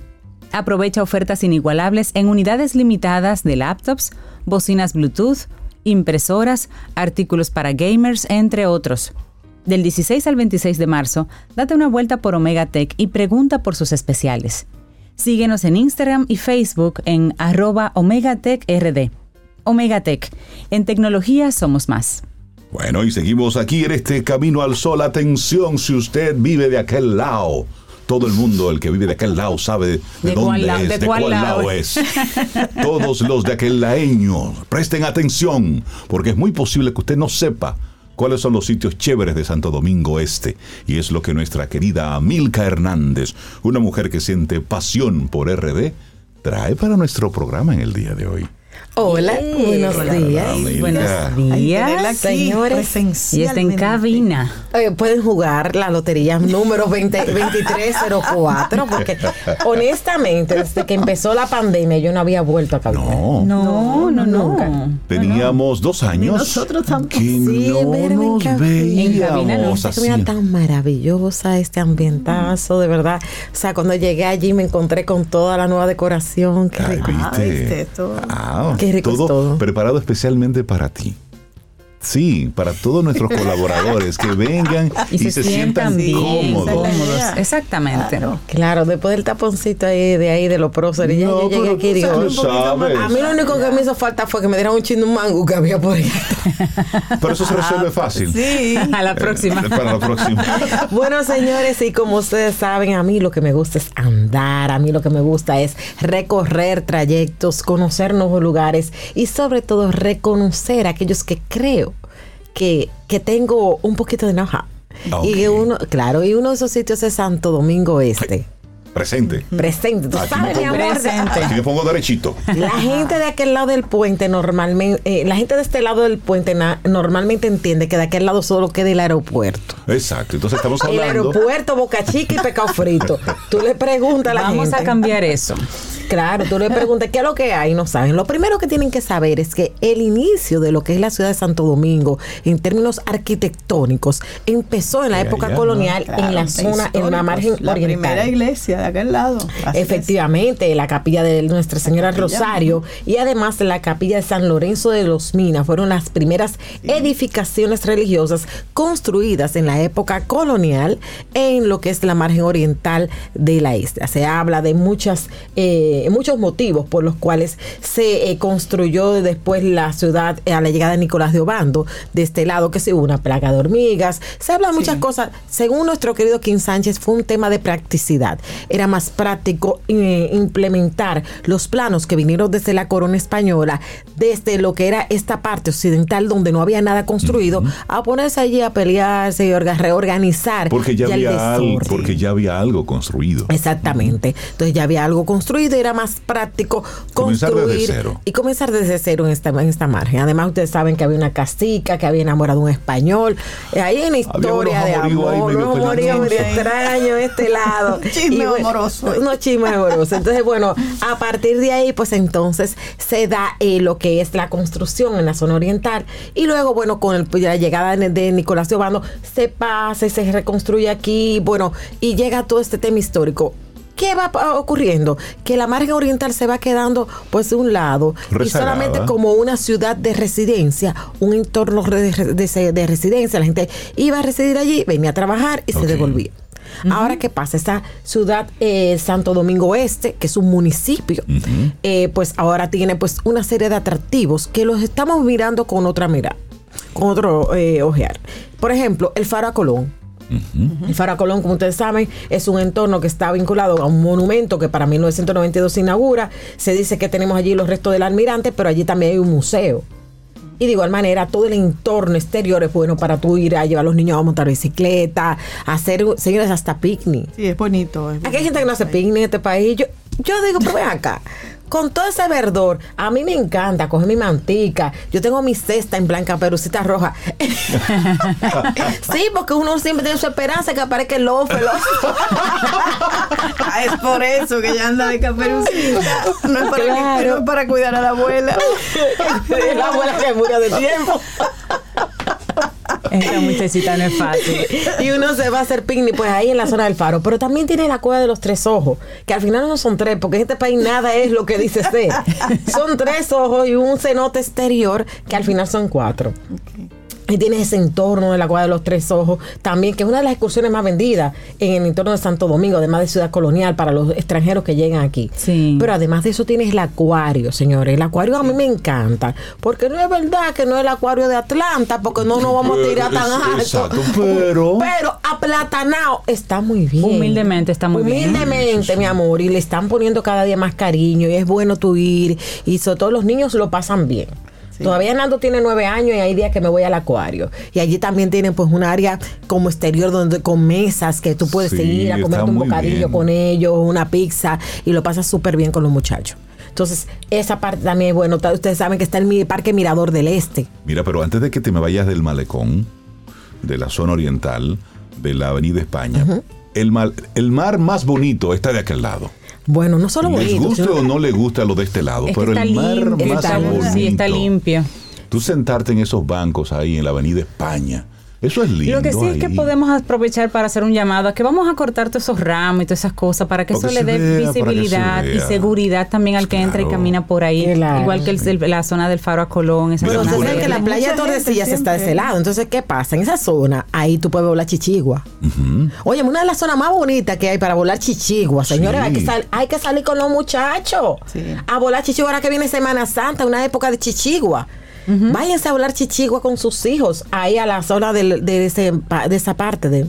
Aprovecha ofertas inigualables en unidades limitadas de laptops, bocinas Bluetooth, impresoras, artículos para gamers, entre otros. Del 16 al 26 de marzo, date una vuelta por Omega Tech y pregunta por sus especiales. Síguenos en Instagram y Facebook en arroba Omega Tech RD. Omega Tech, en tecnología somos más. Bueno, y seguimos aquí en este Camino al Sol. Atención, si usted vive de aquel lado. Todo el mundo, el que vive de aquel lado, sabe de, ¿De dónde es, de de cuál cuál lado lado es. [laughs] Todos los de aquel laeño, presten atención, porque es muy posible que usted no sepa cuáles son los sitios chéveres de Santo Domingo Este. Y es lo que nuestra querida Milka Hernández, una mujer que siente pasión por RD, trae para nuestro programa en el día de hoy. Hola, buenos hola. días. Hola. Buenos días. aquí señores. Y está en cabina. Eh, pueden jugar la lotería [laughs] número 20 2304 porque [laughs] honestamente desde que empezó la pandemia yo no había vuelto a caminar. No. No, no, no. nunca. Teníamos dos años nosotros tampoco. que Sí, no verme en nos cabina. En cabina no. veíamos Esta así. tan maravillosa, este ambientazo, de verdad. O sea, cuando llegué allí me encontré con toda la nueva decoración. Qué rico. Ah, viste, todo. Ah, Qué rico es todo, todo. preparado especialmente para ti. Sí, para todos nuestros [laughs] colaboradores que vengan Y, se, sientan bien cómodos. cómodos. Exactamente. Claro, después del taponcito ahí de ahí de los próceres, ya No, yo llegué aquí digo, sabes. a mí lo único que me hizo falta fue que me dieran un chin de un mango que había por ahí. [laughs] Pero eso se resuelve fácil. Sí. A la próxima. Eh, para la próxima. [laughs] Bueno, señores, y como ustedes saben, a mí lo que me gusta es andar, a mí lo que me gusta es recorrer trayectos, conocer nuevos lugares y sobre todo reconocer a aquellos que creo que, que tengo un poquito de know-how. Ok. Y uno, claro, y uno de esos sitios es Santo Domingo Este. Presente. Presente, tú Aquí sabes, me mi amor. Presente. Aquí me pongo derechito. La gente de aquel lado del puente normalmente, eh, la gente de este lado del puente na- normalmente entiende que de aquel lado solo queda el aeropuerto. Exacto. Entonces estamos El hablando. aeropuerto, Boca Chica y Pecado Frito. Tú le preguntas a la Vamos gente. a cambiar eso. Claro, tú le preguntas qué es lo que hay, no saben. Lo primero que tienen que saber es que el inicio de lo que es la ciudad de Santo Domingo, en términos arquitectónicos, empezó en la época ya, colonial Claro, en la zona, en la margen La oriental. primera iglesia de aquel lado. Así es. Efectivamente, la capilla de Nuestra Señora. Rosario y además la capilla de San Lorenzo de los Minas fueron las primeras edificaciones religiosas construidas en la época colonial en lo que es la margen oriental de la isla. Se habla de muchas, eh, muchos motivos por los cuales se eh, construyó después la ciudad eh, a la llegada de Nicolás de Obando de este lado, que se hubo una plaga de hormigas. Se habla de muchas cosas. Según nuestro querido King Sánchez, fue un tema de practicidad. Era más práctico eh, implementar los planos que vinieron desde la corona española, desde lo que era esta parte occidental donde no había nada construido, a ponerse allí a pelearse y orga- reorganizar. Porque ya, había algo, desorden. porque ya había algo construido. Exactamente. Entonces ya había algo construido y era más práctico Comenzar desde construir cero. y comenzar desde cero en esta, en esta margen. Además, ustedes saben que había una castica que había enamorado a un español. Eh, Ahí hay una historia de amor, extraños de este lado. [laughs] Chisme Y bueno, amoroso. Unos chismes amorosos. Entonces, bueno, a partir de ahí, pues entonces se da eh, lo que es la construcción en la zona oriental. Y luego, bueno, con el- la llegada de, de Nicolás de Obando, se pasa y se reconstruye aquí, bueno, y llega todo este tema histórico. ¿Qué va ocurriendo? Que la margen oriental se va quedando pues de un lado y solamente como una ciudad de residencia, un entorno de, de- de residencia. La gente iba a residir allí, venía a trabajar y se devolvía. Ahora, ¿qué pasa? Esta ciudad, eh, Santo Domingo Este, que es un municipio, eh, pues ahora tiene pues una serie de atractivos que los estamos mirando con otra mirada, con otro eh, ojear. Por ejemplo, el Faro a Colón. El Faro Colón, como ustedes saben, es un entorno que está vinculado a un monumento que para 1992 se inaugura. Se dice que tenemos allí los restos del almirante, pero allí también hay un museo. Y de igual manera, todo el entorno exterior es bueno para tú ir a llevar a los niños a montar bicicleta, a hacer, señores, hasta picnic. Sí, es bonito. es Aquí hay gente que no hace picnic en este país. Yo, yo digo, pero ven acá. Con todo ese verdor, a mí me encanta coger mi mantica. Yo tengo mi cesta en blanca, perucita roja. [laughs] sí, porque uno siempre tiene su esperanza que aparezca el. Ah, es por eso que ella anda de caperucita. No es para, Claro. no es para cuidar a la abuela. [laughs] la abuela que murió de tiempo. Esta muchachita no es fácil. y uno se va a hacer picnic pues ahí en la zona del faro. Pero también tiene la cueva de los tres ojos, que al final no son tres, porque en este país nada es lo que dice ser. son tres ojos y un cenote exterior, que al final son cuatro. Y tienes ese entorno de la cueva de los tres ojos, también, que es una de las excursiones más vendidas en el entorno de Santo Domingo, además de Ciudad Colonial, para los extranjeros que llegan aquí. Sí. Pero además de eso tienes el acuario, señores. El acuario a mí me encanta, porque no es verdad que no es el acuario de Atlanta, porque no nos vamos a tirar tan alto. Exacto, pero- [laughs] Pero aplatanado está muy bien. Humildemente está muy bien. Humildemente, mi amor, y le están poniendo cada día más cariño, y es bueno tú ir, y sobre todo los niños lo pasan bien. Todavía Nando tiene nueve años y hay días que me voy al acuario. Y allí también tienen pues un área como exterior donde con mesas que tú puedes Sí, ir a comerte un bocadillo bien. con ellos, una pizza, y lo pasas súper bien con los muchachos. Entonces, esa parte también es bueno. Ustedes saben que está el mi- Parque Mirador del Este. Mira, pero antes de que te me vayas del malecón, de la zona oriental, de la Avenida España, el, mal- el mar más bonito está de aquel lado. Bueno, no solo Les bonito. guste sino- o no le gusta lo de este lado, Es pero el mar limpio, más está, bonito. sí, está limpio. Tú sentarte en esos bancos ahí en la Avenida España, eso es lindo. Lo que sí es que podemos aprovechar para hacer un llamado a que vamos a cortar todos esos ramos y todas esas cosas para que Para eso que le dé vea, se visibilidad y seguridad también al que entra y Claro. camina por ahí. Claro. Igual que el- el- la zona del Faro a Colón, esa Pero zona que la playa de Tordesillas está de ese lado. Entonces, ¿qué pasa? En esa zona, ahí tú puedes volar chichigua. Oye, una de las zonas más bonitas que hay para volar chichigua, señores, Sí. hay, que sal- hay que salir con los muchachos Sí. a volar chichigua. Ahora que viene Semana Santa, una época de chichigua. Váyanse a volar chichigua con sus hijos ahí a la zona del- de, ese de esa parte de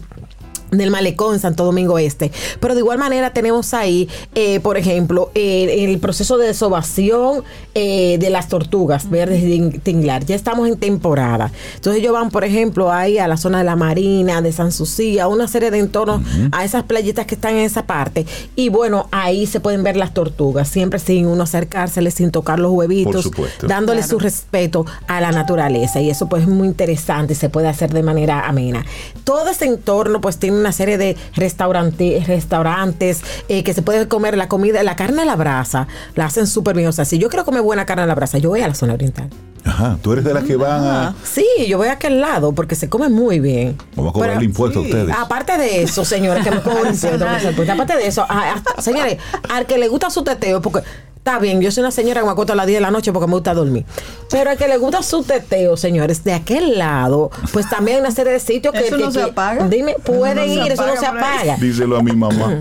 del malecón Santo Domingo Este. Pero de igual manera tenemos ahí, eh, por ejemplo, eh, el proceso de desovación eh, de las tortugas verdes de tinglar. Ya estamos en temporada. Entonces ellos van, por ejemplo, ahí a la zona de la Marina, de San Sucia, una serie de entornos, a esas playitas que están en esa parte. Y bueno, ahí se pueden ver las tortugas, siempre sin uno acercárseles, sin tocar los huevitos, dándole su respeto a la naturaleza. Y eso pues es muy interesante y se puede hacer de manera amena. Todo ese entorno pues tiene una serie de restaurantes, restaurantes eh, que se puede comer la comida, la carne a la brasa, la hacen súper bien. O sea, si yo quiero comer buena carne a la brasa, yo voy a la zona oriental. Ajá, tú eres de las que van a... Sí, yo voy a aquel lado porque se come muy bien. Vamos a cobrar el impuesto a ustedes. Aparte de eso, señores, que me [laughs] cobran impuestos, pues, aparte de eso, a- a- señores, al que le gusta su teteo, porque está bien, yo soy una señora que me acuesto a las 10 de la noche porque me gusta dormir, pero al que le gusta su teteo, señores, de aquel lado, pues también hay una serie de sitios que... ¿Eso no que- se que- apaga? Dime, Eso no pueden ir, eso no se apaga. Díselo a mi mamá. [laughs]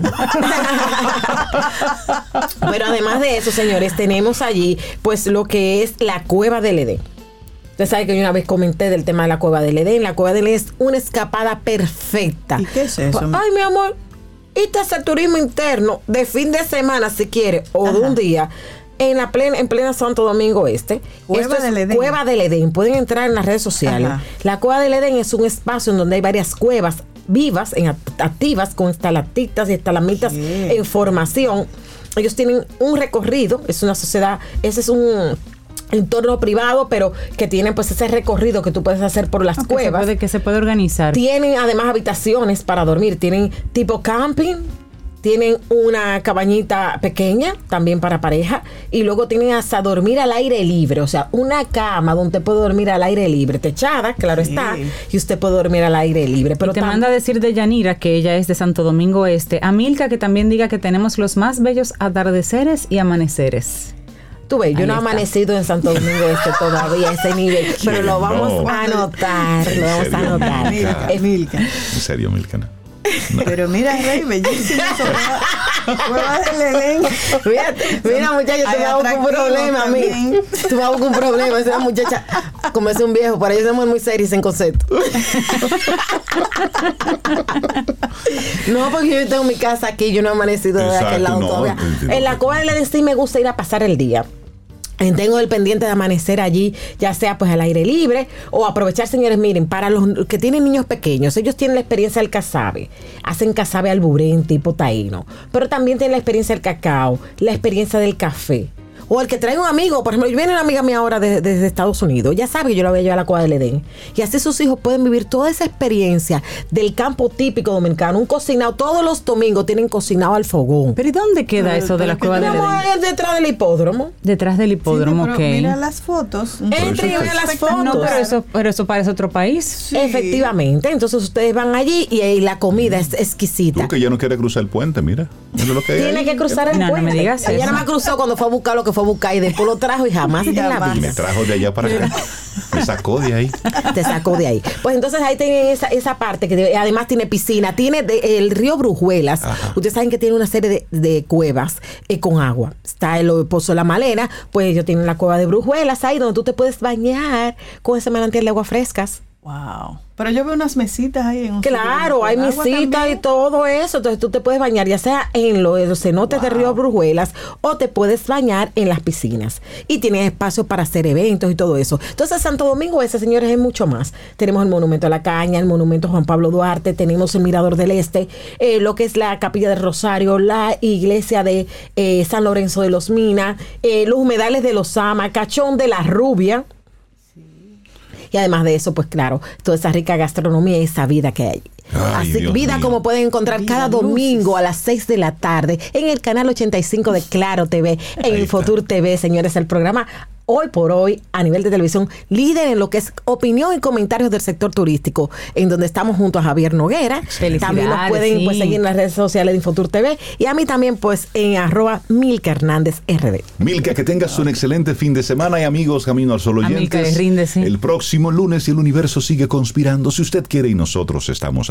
Pero además de eso, señores, tenemos allí pues lo que es la cueva del Edén. Usted sabe que yo una vez comenté del tema de la cueva del Edén. La cueva del Edén es una escapada perfecta. ¿Y qué es eso? Ay, mi amor, irte a hacer turismo interno de fin de semana si quiere o de un día. En la plena, en plena Santo Domingo Este. Cueva es del Edén. Cueva del Edén. Pueden entrar en las redes sociales. Ajá. La Cueva del Edén es un espacio en donde hay varias cuevas vivas, en act- activas, con estalactitas y estalamitas en formación. Ellos tienen un recorrido, es una sociedad, ese es un entorno privado, pero que tienen pues ese recorrido que tú puedes hacer por las se cuevas. puede, que se puede organizar. Tienen además habitaciones para dormir, tienen tipo camping, tienen una cabañita pequeña también para pareja y luego tienen hasta dormir al aire libre, o sea, una cama donde puede dormir al aire libre, techada, claro Sí. está, y usted puede dormir al aire libre. Pero te tam- manda a decir de Yanira, que ella es de Santo Domingo Este, a Milka que también diga que tenemos los más bellos atardeceres y amaneceres. Tú ves, yo Ahí no he amanecido en Santo Domingo Este todavía ese nivel, [laughs] pero lo vamos no. a anotar, lo vamos a anotar. Milka. En serio, Milka. No. Pero mira, Rey, bellísimo eso. Cueva- del Edén. Fíjate, mira muchacha, tú me hago un problema a mí. Tú me hago un problema. Es una muchacha, como es un viejo, para ellos somos muy serios en concepto. No, porque yo tengo mi casa aquí, yo no he amanecido de Exacto, aquel lado no, todavía. En la cueva del Edén sí me gusta ir a pasar el día. Eh, Tengo el pendiente de amanecer allí, ya sea pues al aire libre o aprovechar, señores, miren, para los que tienen niños pequeños, ellos tienen la experiencia del casabe, hacen casabe alburén tipo taíno, pero también tienen la experiencia del cacao, la experiencia del café. O el que trae un amigo, por ejemplo, viene una amiga mía ahora de- desde Estados Unidos, ya sabe que yo la voy a llevar a la cueva del Edén. Y así sus hijos pueden vivir toda esa experiencia del campo típico dominicano, un cocinado, todos los domingos tienen cocinado al fogón. Pero ¿y dónde queda Pero- eso de la cueva del Edén? es detrás del hipódromo. Detrás del hipódromo, Sí, pero Mira las fotos. Entre y vea las fotos. No, pero eso, pero eso parece otro país. Sí. Efectivamente, entonces ustedes van allí y, la comida es exquisita. Tú que ya no quieres cruzar el puente, mira. Mira lo que Tiene ahí. que cruzar el No, no me puente. digas Ella nada más cruzó cuando fue a buscar lo que fue a buscar y después lo trajo y jamás [laughs] Y en la vida me trajo de allá para acá. Me sacó de ahí. te sacó de ahí. Pues entonces ahí tienen esa, esa parte que de- además tiene piscina, tiene de- el río Brujuelas. Ustedes saben que tiene una serie de, de cuevas eh, con agua. Está el Pozo de la Malena, pues ellos tienen la cueva de Brujuelas ahí donde tú te puedes bañar con ese manantial de agua frescas. Wow. Pero yo veo unas mesitas ahí en un Claro, hay misitas y todo eso. Entonces tú te puedes bañar ya sea en los, cenotes de Río Brujuelas o te puedes bañar en las piscinas. Y tienes espacio para hacer eventos y todo eso. Entonces Santo Domingo ese, señores, es mucho más. Tenemos el Monumento a la Caña, el Monumento Juan Pablo Duarte, tenemos el Mirador del Este, eh, lo que es la Capilla del Rosario, la iglesia de eh, San Lorenzo de los Minas, eh, los humedales de los Sama, Cachón de la Rubia. Y además de eso, pues claro, toda esa rica gastronomía y esa vida que hay. Ay, Así, Dios vida mío. como pueden encontrar cada domingo a las 6 de la tarde en el canal 85 de Claro TV, en. Futur TV, señores, el programa hoy por hoy a nivel de televisión líder en lo que es opinión y comentarios del sector turístico, en donde estamos junto a Javier Noguera. Felicidades, También nos pueden pues, sí. seguir en las redes sociales de Infotur TV y a mí también pues en arroba Milka Hernández RD. Milka, que tengas un excelente fin de semana y amigos, Camino al Sol oyentes. ríndese. El próximo lunes y el universo sigue conspirando. Si usted quiere y nosotros estamos